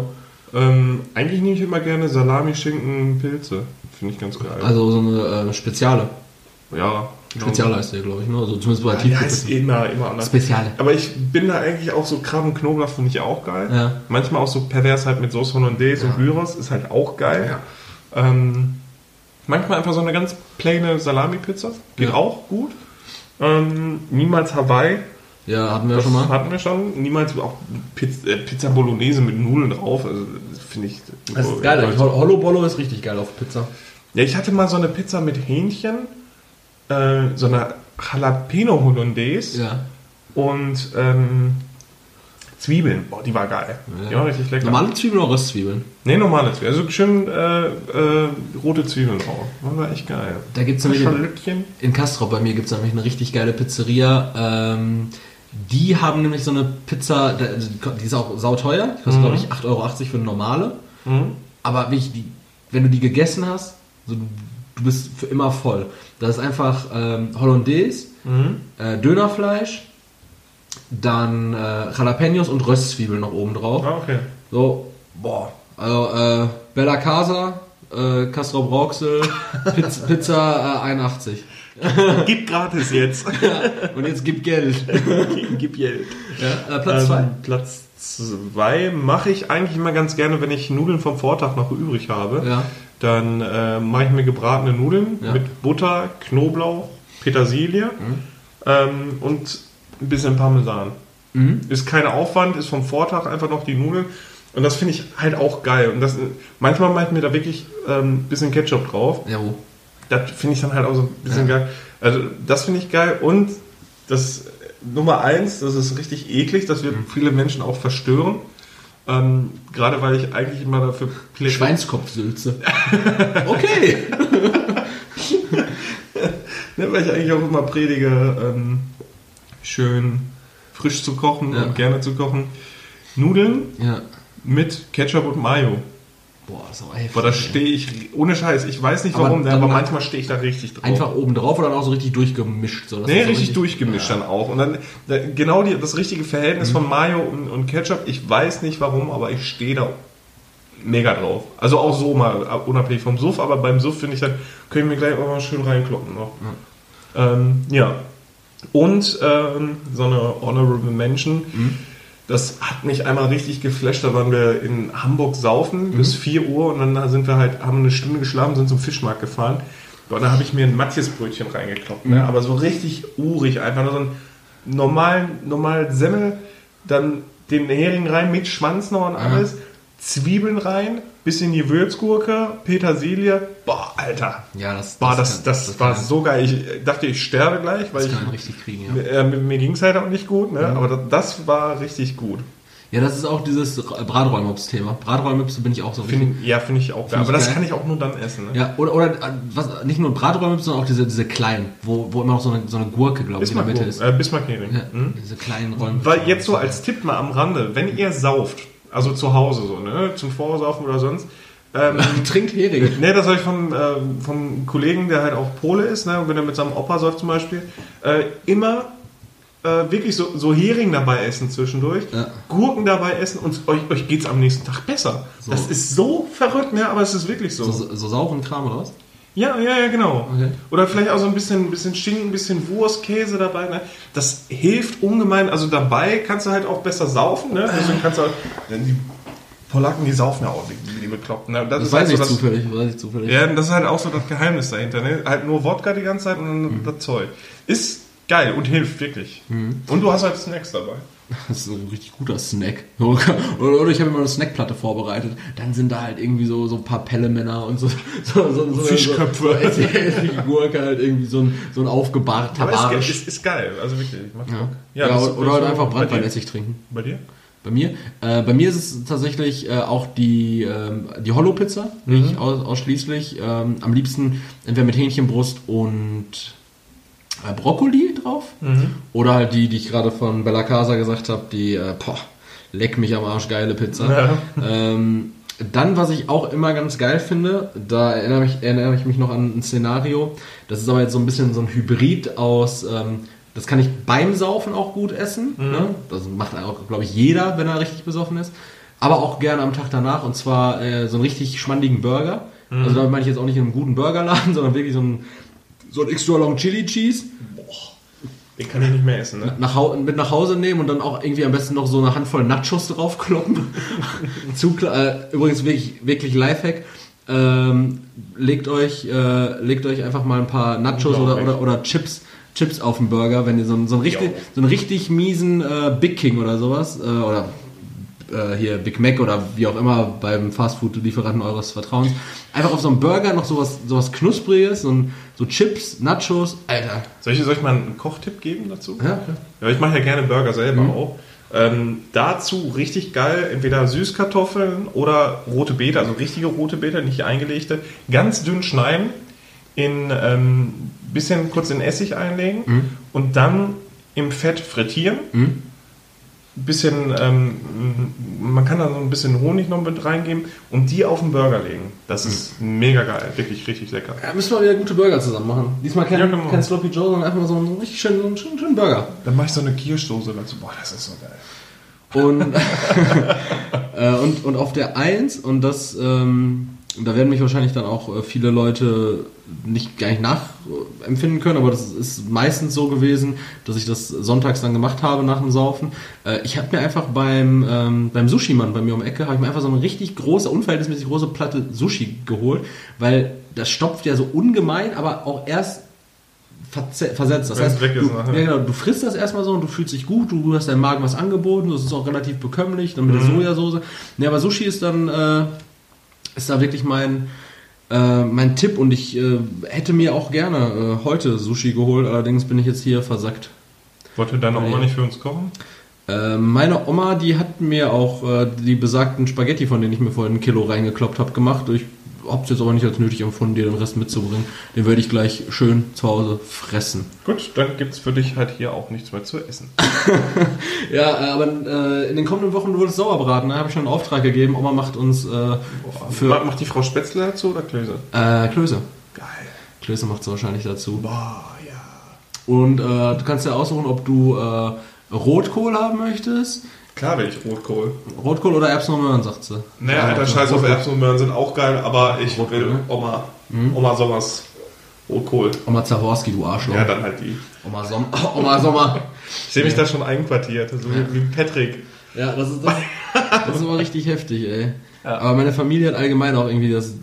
Ähm, eigentlich nehme ich immer gerne Salami, Schinken, Pilze. Finde ich ganz geil. Also so eine äh, Speziale. ja. Speziale heißt der, glaube ich, ne? Also zumindest bei Ja, Tiefkühl. ist immer, immer anders. Speziale. Aber ich bin da eigentlich auch so Krabben Knoblauch finde ich auch geil. Ja. Manchmal auch so pervers halt mit Sauce Hollandaise Ja. und Gyros ist halt auch geil. Ähm, manchmal einfach so eine ganz plaine Salami-Pizza. Geht Ja. auch gut. Ähm, niemals Hawaii. Ja, hatten wir ja Das schon mal. hatten wir schon. Niemals auch Pizza, äh, Pizza Bolognese mit Nudeln drauf. Also das finde ich. Das ist geil. Hol- Hollow Bollo ist richtig geil auf Pizza. Ja, ich hatte mal so eine Pizza mit Hähnchen, äh, so eine Jalapeno Hollandaise Ja. und ähm, Zwiebeln. Boah, die war geil. Die war richtig lecker. Normale Zwiebeln oder Röstzwiebeln? Nee, normale Zwiebeln. Also schön äh, äh, rote Zwiebeln drauf. Das war echt geil. Da gibt es nämlich in, in Castrop bei mir gibt es nämlich eine richtig geile Pizzeria. Ähm, die haben nämlich so eine Pizza, also die ist auch sauteuer. Die kostet, glaube ich, 8,80 Euro für eine normale. Mhm. Aber die, wenn du die gegessen hast, so, du, bist für immer voll. Das ist einfach ähm, Hollandaise, äh, Dönerfleisch, dann äh, Jalapenos und Röstzwiebeln noch oben drauf. Ah, okay. So, boah, also äh, Bella Casa, äh, Castro Brauxel, Pizza, Pizza äh, 81. Gib gratis jetzt. Und jetzt gib Geld. Gib Geld. Ja, äh, Platz 2. Ähm, Platz 2 mache ich eigentlich immer ganz gerne, wenn ich Nudeln vom Vortag noch übrig habe. Ja. Dann äh, mache ich mir gebratene Nudeln Ja. mit Butter, Knoblauch, Petersilie ähm, und ein bisschen Parmesan. Ist kein Aufwand, ist vom Vortag einfach noch die Nudeln. Und das finde ich halt auch geil. Und das, manchmal mache ich mir da wirklich ein ähm, bisschen Ketchup drauf. Ja, wo? Das finde ich dann halt auch so ein bisschen Ja. geil. Also das finde ich geil. Und das Nummer eins, das ist richtig eklig, das Mhm. wird viele Menschen auch verstören. Ähm, gerade weil ich eigentlich immer dafür plädiere. Schweinskopfsülze. Okay. Ne, weil ich eigentlich auch immer predige, ähm, schön frisch zu kochen Ja. und gerne zu kochen. Nudeln Ja. mit Ketchup und Mayo. Boah, auch heftig. Boah, da stehe ich, ohne Scheiß, ich weiß nicht Aber warum, dann aber mal- manchmal stehe ich da richtig drauf. Einfach oben drauf oder dann auch so richtig durchgemischt? So, Nee, so richtig, durchgemischt Ja. dann auch. Und dann da, genau die, das richtige Verhältnis Mhm. von Mayo und, und Ketchup. Ich weiß nicht warum, aber ich stehe da mega drauf. Also auch so mal ab- unabhängig vom Suff, aber beim Suff finde ich dann, können wir gleich auch mal schön reinkloppen noch. Ähm, ja. Und ähm, so eine Honorable Mention. Mhm. Das hat mich einmal richtig geflasht. Da waren wir in Hamburg saufen Mhm. bis 4 Uhr und dann sind wir halt, haben eine Stunde geschlafen, sind zum Fischmarkt gefahren. Boah, da habe ich mir ein Matthias-Brötchen reingekloppt. Ne? Aber so richtig urig, einfach nur so einen normalen, normalen Semmel, dann den Hering rein mit Schwanz noch und alles, Zwiebeln rein, bisschen Gewürzgurke, Petersilie. Boah, Alter. Ja, das, Boah, das, kann- das, war so geil. Ich dachte, ich sterbe gleich, weil Das ich, kann man richtig kriegen, ja. äh, mir, ging es halt auch nicht gut, ne? aber das, das war richtig gut. Ja, das ist auch dieses Braträumops-Thema. Braträumops bin ich auch so richtig. Find, ja, finde ich auch geil. Ich Aber das geil. kann ich auch nur dann essen. Ne? Ja, oder, oder äh, was, nicht nur Braträumops, sondern auch diese, diese kleinen, wo, wo immer noch so eine, so eine Gurke, glaube ich, in der Mitte ist. äh, Bismarck-Hering. Ja, Mhm. Diese kleinen Räume. Weil jetzt so als Tipp mal am Rande, wenn ihr sauft, also zu Hause so, ne, zum Vorsaufen oder sonst, ähm, Trinkt Hering. Ne, das habe ich von, ähm, einem Kollegen, der halt auch Pole ist, ne, und wenn er mit seinem Opa säuft zum Beispiel, äh, immer äh, wirklich so, so Hering dabei essen zwischendurch, Ja. Gurken dabei essen und euch, euch geht es am nächsten Tag besser. So. Das ist so verrückt, ne, aber es ist wirklich so. So, so, so sauren Kram oder was? Ja, ja, ja, genau. Okay. Oder vielleicht auch so ein bisschen, bisschen Schinken, ein bisschen Wurst, Käse dabei. Ne? Das hilft ungemein. Also dabei kannst du halt auch besser saufen. Ne? Deswegen kannst du halt, die Polacken, die saufen ja auch wie, die Bekloppten. Ne? Das, ist weiß halt ich so das, zufällig. Weiß ich zufällig. Ja, das ist halt auch so das Geheimnis dahinter. Ne? Halt nur Wodka die ganze Zeit und dann Mhm. das Zeug. Ist geil und hilft wirklich. Und du hast halt Snacks dabei. Das ist so ein richtig guter Snack. Oder, ich habe immer eine Snackplatte vorbereitet. Dann sind da halt irgendwie so, so ein paar Pellemänner und so, so, so, so Fischköpfe. So, so Gurke, halt irgendwie so ein, so ein aufgebarter Aber ist, ist, ist geil. Also wirklich. Macht Ja, Bock. ja, das- oder, oder halt einfach? Brandweinessig trinken. Bei dir? Bei mir? Äh, bei mir ist es tatsächlich äh, auch die, ähm, die Hollow-Pizza, die ich aus, ausschließlich ähm, am liebsten entweder mit Hähnchenbrust und Brokkoli drauf. Oder halt die, die ich gerade von Bella Casa gesagt habe, die, äh, boah, leck mich am Arsch, geile Pizza. Ähm, dann, was ich auch immer ganz geil finde, da erinnere, mich, erinnere ich mich noch an ein Szenario. Das ist aber jetzt so ein bisschen so ein Hybrid aus, ähm, das kann ich beim Saufen auch gut essen. Ne? Das macht auch, glaube ich, jeder, wenn er richtig besoffen ist. Aber auch gerne am Tag danach und zwar äh, so einen richtig schmandigen Burger. Also damit meine ich jetzt auch nicht in einem guten Burgerladen, sondern wirklich so ein, so ein extra long Chili Cheese Den kann ich nicht mehr essen. Ne? nach mit nach Hause nehmen und dann auch irgendwie am besten noch so eine Handvoll Nachos draufkloppen. Zu, äh, übrigens wirklich, wirklich Lifehack. Ähm, legt euch, äh, legt euch einfach mal ein paar Nachos oder, oder, oder Chips, Chips auf den Burger, wenn ihr so, einen- so, einen, richtig, so einen richtig miesen äh, Big King oder sowas, äh, oder äh, hier Big Mac oder wie auch immer beim Fastfood-Lieferanten eures Vertrauens, einfach auf so einen Burger noch sowas, sowas Knuspriges, so, ein, so Chips, Nachos, Alter. Soll ich, soll ich mal einen Kochtipp geben dazu? Ja, Ja, ich mache ja gerne Burger selber Mhm. auch. Ähm, dazu richtig geil, entweder Süßkartoffeln oder rote Beete, also richtige rote Beete, nicht eingelegte, ganz dünn schneiden, in ähm, bisschen kurz in Essig einlegen Mhm. und dann im Fett frittieren. Bisschen, ähm, man kann da so ein bisschen Honig noch mit reingeben und die auf den Burger legen. Das ist mega geil, wirklich richtig lecker. Ja, müssen wir wieder gute Burger zusammen machen. Diesmal kein, Ja, genau. kein Sloppy Joe, sondern einfach mal so einen richtig schönen, so einen schönen, schönen Burger. Dann mache ich so eine Kirschdose dazu. Boah, das ist so geil. Und, äh, und, und auf der 1, und das, ähm, da werden mich wahrscheinlich dann auch äh, viele Leute nicht gar nicht nachempfinden können, aber das ist meistens so gewesen, dass ich das sonntags dann gemacht habe nach dem Saufen. Äh, ich habe mir einfach beim, ähm, beim Sushi-Mann bei mir um die Ecke, habe ich mir einfach so eine richtig große, unverhältnismäßig große Platte Sushi geholt, weil das stopft ja so ungemein, aber auch erst versetzt. Das Wenn's heißt, du, ja, genau, du frisst das erstmal so und du fühlst dich gut, du hast deinem Magen was angeboten, das ist auch relativ bekömmlich, dann mit der Sojasauce. Ja, aber Sushi ist dann, äh, ist da wirklich mein, äh, mein Tipp und ich äh, hätte mir auch gerne äh, heute Sushi geholt, allerdings bin ich jetzt hier versackt. Wollte deine Oma nicht für uns kochen? Äh, meine Oma, die hat mir auch äh, die besagten Spaghetti, von denen ich mir vorhin ein Kilo reingekloppt habe, gemacht. Ich habe es jetzt aber nicht als nötig empfunden, dir den Rest mitzubringen. Den werde ich gleich schön zu Hause fressen. Gut, dann gibt's für dich halt hier auch nichts mehr zu essen. Ja, äh, aber äh, in den kommenden Wochen wird es Sauerbraten. Da habe ich schon einen Auftrag gegeben. Oma macht uns äh, für Ma- Macht die Frau Spätzle dazu oder Klöße? äh, Klöße. Geil. Klöße macht sie wahrscheinlich dazu. Boah, ja. Und äh, du kannst ja aussuchen, ob du äh, Rotkohl haben möchtest. Klar will ich Rotkohl. Rotkohl oder Erbsen und Möhren, sagt sie. Naja, Ja, alter. Scheiß auf Erbsen und Möhren sind auch geil, aber ich Rotkohl, will ne? Oma, Oma Sommers Rotkohl. Oma Zaworski, du Arschloch. Ja, dann halt die. Oma, Som Oma Sommer. Ich sehe mich da schon einquartiert, so wie, wie Patrick. Ja, das ist, das, das ist immer richtig heftig, ey. Ja. Aber meine Familie hat allgemein auch irgendwie das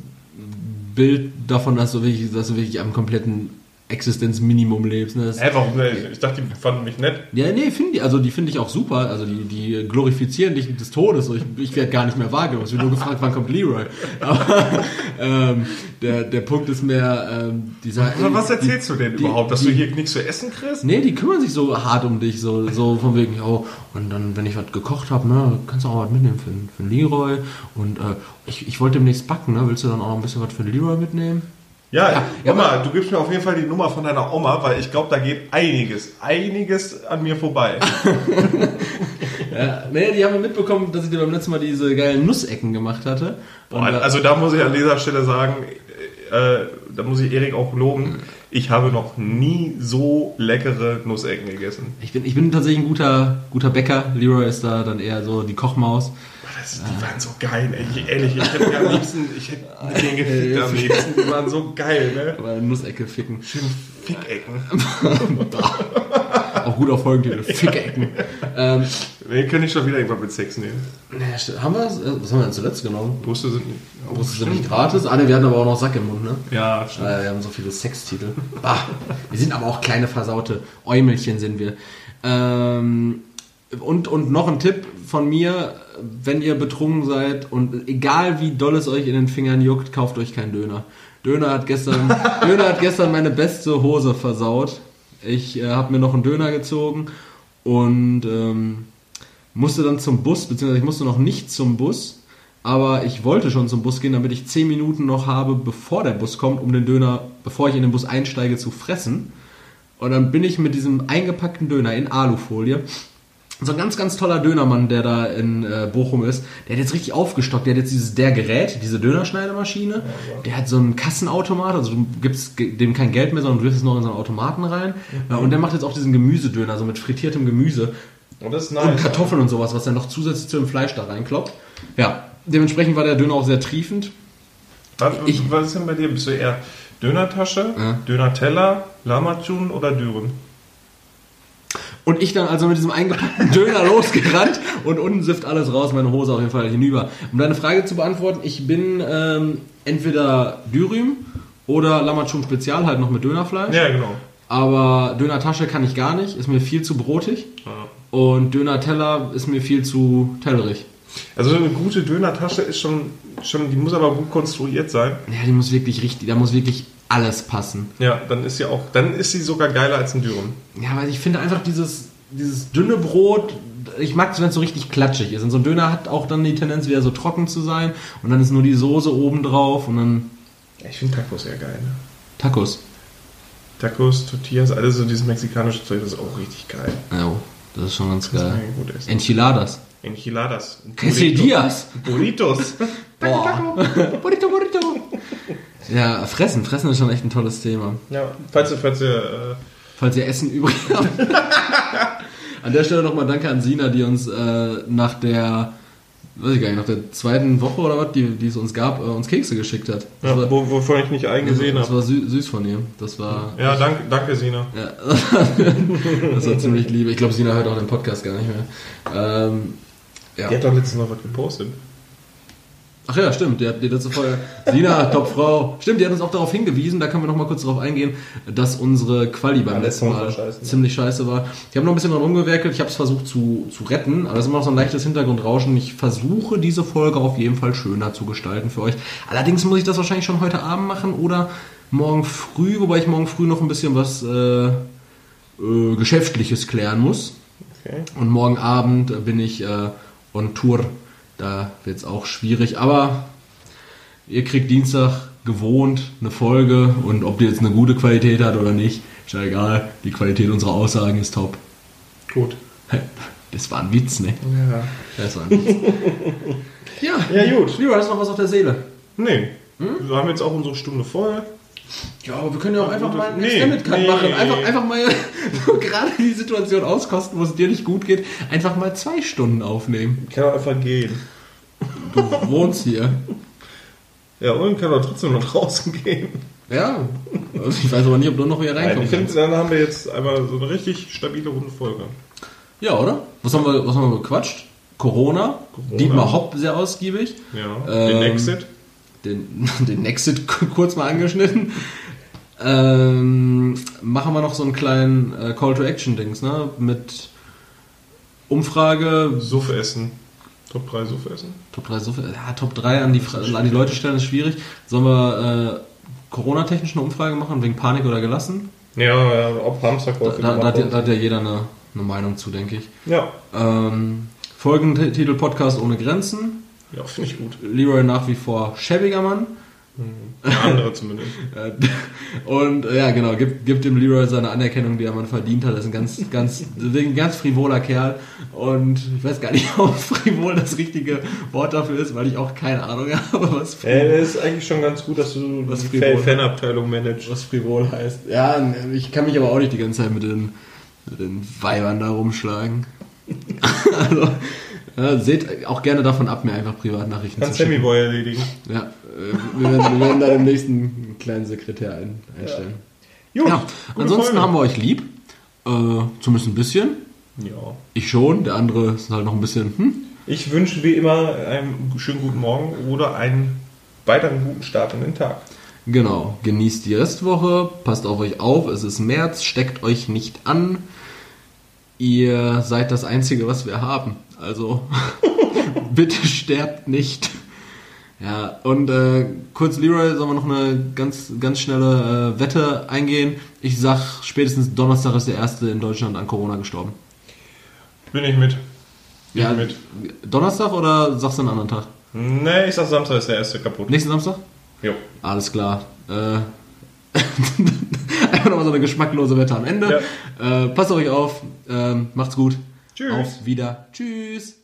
Bild davon, dass du wirklich, dass du wirklich am kompletten Existenzminimum lebst. Ne? Hä, warum? Ich dachte, die fanden mich nett. ja, nee, finde die, also die finde ich auch super. Also die, die glorifizieren dich des Todes. Ich, ich werde gar nicht mehr wahrgenommen. Es wird nur gefragt, wann kommt Leroy. Aber ähm, der, der Punkt ist mehr, ähm, dieser. Aber was erzählst du denn die- überhaupt? Dass die- du hier nichts zu essen kriegst? Nee, die kümmern sich so hart um dich, so, so von wegen, oh, und dann, wenn ich was gekocht habe, ne, kannst du auch was mitnehmen für, für Leroy. Und äh, ich, ich wollte demnächst backen, ne? Willst du dann auch noch ein bisschen was für Leroy mitnehmen? Ja, Ja, ja, Oma, du gibst mir auf jeden Fall die Nummer von deiner Oma, weil ich glaube, da geht einiges, einiges an mir vorbei. Ja, nee, die haben ja mitbekommen, dass ich dir beim letzten Mal diese geilen Nussecken gemacht hatte. Boah, also da muss ich an dieser Stelle sagen, äh, da muss ich Erik auch loben, ich habe noch nie so leckere Nussecken gegessen. ich, bin, ich bin tatsächlich ein guter, guter Bäcker. Leroy ist da dann eher so die Kochmaus. Das, die waren so geil, ey. Ich, ehrlich, ich hätte am liebsten, ich hätte mit denen gefickt am liebsten. Die waren so geil, ne? Aber Nussecke ficken. Schön Fickecken. Auch gut auf Folgentitel. Fickecken. ähm, Wir können nicht schon wieder irgendwas mit Sex nehmen. st- haben wir das? Äh, Was haben wir denn zuletzt genommen? Brüste sind nicht. Oh, Brüste sind nicht gratis. Ah, ne, wir hatten aber auch noch Sack im Mund, ne? Ja, stimmt. Äh, wir haben so viele Sextitel. Ah, wir sind aber auch kleine versaute Äumelchen sind wir. Ähm, und, und noch ein Tipp von mir, wenn ihr betrunken seid und egal wie doll es euch in den Fingern juckt, kauft euch keinen Döner. Döner hat gestern, Döner hat gestern meine beste Hose versaut. Ich äh, habe mir noch einen Döner gezogen und ähm, musste dann zum Bus, beziehungsweise ich musste noch nicht zum Bus, aber ich wollte schon zum Bus gehen, damit ich 10 Minuten noch habe, bevor der Bus kommt, um den Döner, bevor ich in den Bus einsteige, zu fressen. Und dann bin ich mit diesem eingepackten Döner in Alufolie. So ein ganz, ganz toller Dönermann, der da in äh, Bochum ist, der hat jetzt richtig aufgestockt. Der hat jetzt dieses der Gerät, diese Dönerschneidemaschine. Der hat so einen Kassenautomat, also du gibst dem kein Geld mehr, sondern du wirfst es noch in so einen Automaten rein. Ja, und der macht jetzt auch diesen Gemüsedöner, so mit frittiertem Gemüse Und das ist und nice. Kartoffeln und sowas, was er noch zusätzlich zu dem Fleisch da reinkloppt. Ja, dementsprechend war der Döner auch sehr triefend. Was, Ich- was ist denn bei dir? Bist du eher Dönertasche, Ja. Döner-Teller, Lamachun oder Düren? Und ich dann also mit diesem eingepackten Döner losgerannt und unten sifft alles raus, meine Hose auf jeden Fall hinüber. Um deine Frage zu beantworten, ich bin ähm, entweder Dürüm oder Lamachun Spezial, halt noch mit Dönerfleisch. Ja, genau. Aber Döner-Tasche kann ich gar nicht, ist mir viel zu brotig. Ja. Und Döner-Teller ist mir viel zu tellerig. Also eine gute Dönertasche ist schon, schon, die muss aber gut konstruiert sein. Ja, die muss wirklich richtig, da muss wirklich alles passen. Ja, dann ist sie auch, dann ist sie sogar geiler als ein Düren. Ja, weil ich finde einfach dieses, dieses dünne Brot, ich mag es, wenn es so richtig klatschig ist. Und so ein Döner hat auch dann die Tendenz, wieder so trocken zu sein. Und dann ist nur die Soße oben drauf und dann Ich finde Tacos sehr geil. Ne? Tacos. Tacos, Tortillas, alles so dieses mexikanische Zeug, das ist auch richtig geil. Ja, Das ist schon ganz geil. Gut essen. Enchiladas. Enchiladas. Quesadillas. Burritos. Boah. Burrito, burrito. Ja, fressen. Fressen ist schon echt ein tolles Thema. ja, falls ihr, falls ihr, äh, Falls ihr Essen übrig habt. an der Stelle nochmal danke an Sina, die uns äh, nach der, weiß ich gar nicht, nach der zweiten Woche oder was, die, die es uns gab, äh, uns Kekse geschickt hat. Das ja, war, wo, wovon ich nicht eingesehen das habe. war sü süß von ihr. Das war, Ja, danke, danke Sina. ja, das war ziemlich lieb. Ich glaube, Sina hört auch den Podcast gar nicht mehr. Ähm, ja. Die hat doch letztens noch was gepostet. Ach ja, stimmt, die hat die letzte Folge. Sina, Topfrau. Stimmt, die hat uns auch darauf hingewiesen, da können wir noch mal kurz darauf eingehen, dass unsere Quali beim Ja, letzten Mal scheiße, ziemlich scheiße war. Ich habe noch ein bisschen dran rumgewerkelt, ich habe es versucht zu, zu retten, aber es ist immer noch so ein leichtes Hintergrundrauschen. Ich versuche diese Folge auf jeden Fall schöner zu gestalten für euch. Allerdings muss ich das wahrscheinlich schon heute Abend machen oder morgen früh, wobei ich morgen früh noch ein bisschen was äh, äh, Geschäftliches klären muss. Okay. Und morgen Abend bin ich äh, on Tour. Da wird es auch schwierig. Aber ihr kriegt Dienstag gewohnt eine Folge. Und ob die jetzt eine gute Qualität hat oder nicht, ist ja egal. Die Qualität unserer Aussagen ist top. Gut. Das war ein Witz, ne? Ja. Das war ein Witz. ja, Ja, gut. Lieber, hast du noch was auf der Seele? Nee. Wir haben jetzt auch unsere Stunde voll. Ja, aber wir können ja auch einfach mal einen Nee, Extended Cut nee. machen. Einfach, einfach mal so gerade die Situation auskosten, wo es dir nicht gut geht. Einfach mal zwei Stunden aufnehmen. Ich kann auch einfach gehen. Du wohnst hier. Ja, und kann auch trotzdem noch draußen gehen. Ja, also ich weiß aber nicht, ob du noch hier Nein, reinkommst. ich finde, dann haben wir jetzt einmal so eine richtig stabile runde Folge. Ja, oder? Was haben wir, was haben wir bequatscht? Corona, Corona. Dietmar Hopp sehr ausgiebig, Ja. Ähm, den Exit. Den, den Exit kurz mal angeschnitten. Ähm, machen wir noch so einen kleinen äh, Call to Action Dings, ne? Mit Umfrage, Suff essen. Top 3 Suff essen. Top 3, so viel, ja, Top 3 an die, an die Leute stellen ist schwierig. Sollen wir äh, Corona-technisch eine Umfrage machen, wegen Panik oder gelassen? Ja, ja, ob Hamsterkäufe. Da, da, da, hat, ja- gemacht da hat ja jeder eine, eine Meinung zu, denke ich. Ja. Ähm, Folgentitel Podcast ohne Grenzen. Ja, finde ich gut. Leroy nach wie vor schäbiger Mann. Der andere zumindest. Äh, Und äh, ja, genau, gibt, gibt dem Leroy seine Anerkennung, die er mal verdient hat. Er ist ein ganz, ganz, ein ganz frivoler Kerl. Und ich weiß gar nicht, ob frivol das richtige Wort dafür ist, weil ich auch keine Ahnung habe, was, Äh, das ist eigentlich schon ganz gut, dass du Was die frivol. Fan- Fanabteilung managst. was frivol heißt. Ja, ich kann mich aber auch nicht die ganze Zeit mit den, mit den Weibern da rumschlagen. also, ja, seht auch gerne davon ab, mir einfach Privatnachrichten Kannst zu schicken. Sammy Boy erledigen. Ja, äh, wir werden, wir werden da demnächst einen kleinen Sekretär ein, einstellen. Ja, gute ansonsten Folge. haben wir euch lieb. Äh, zumindest ein bisschen. Ja. Ich schon, der andere ist halt noch ein bisschen, hm. Ich wünsche wie immer einen schönen guten Morgen oder einen weiteren guten Start in den Tag. Genau, genießt die Restwoche, passt auf euch auf, es ist März, steckt euch nicht an. Ihr seid das Einzige, was wir haben. Also bitte sterbt nicht. Ja, und äh, kurz Leroy, sollen wir noch eine ganz, ganz schnelle äh, Wette eingehen? Ich sag, spätestens Donnerstag ist der Erste in Deutschland an Corona gestorben. Bin ich mit. Bin Ja, ich mit. Donnerstag oder sagst du einen anderen Tag? Nee, ich sag Samstag ist der erste kaputt. Nächsten Samstag? Jo. Alles klar. Äh, einfach nochmal so eine geschmacklose Wette am Ende. Äh, passt auf euch auf. Ähm, macht's gut. Tschüss. Auf wieder. Tschüss.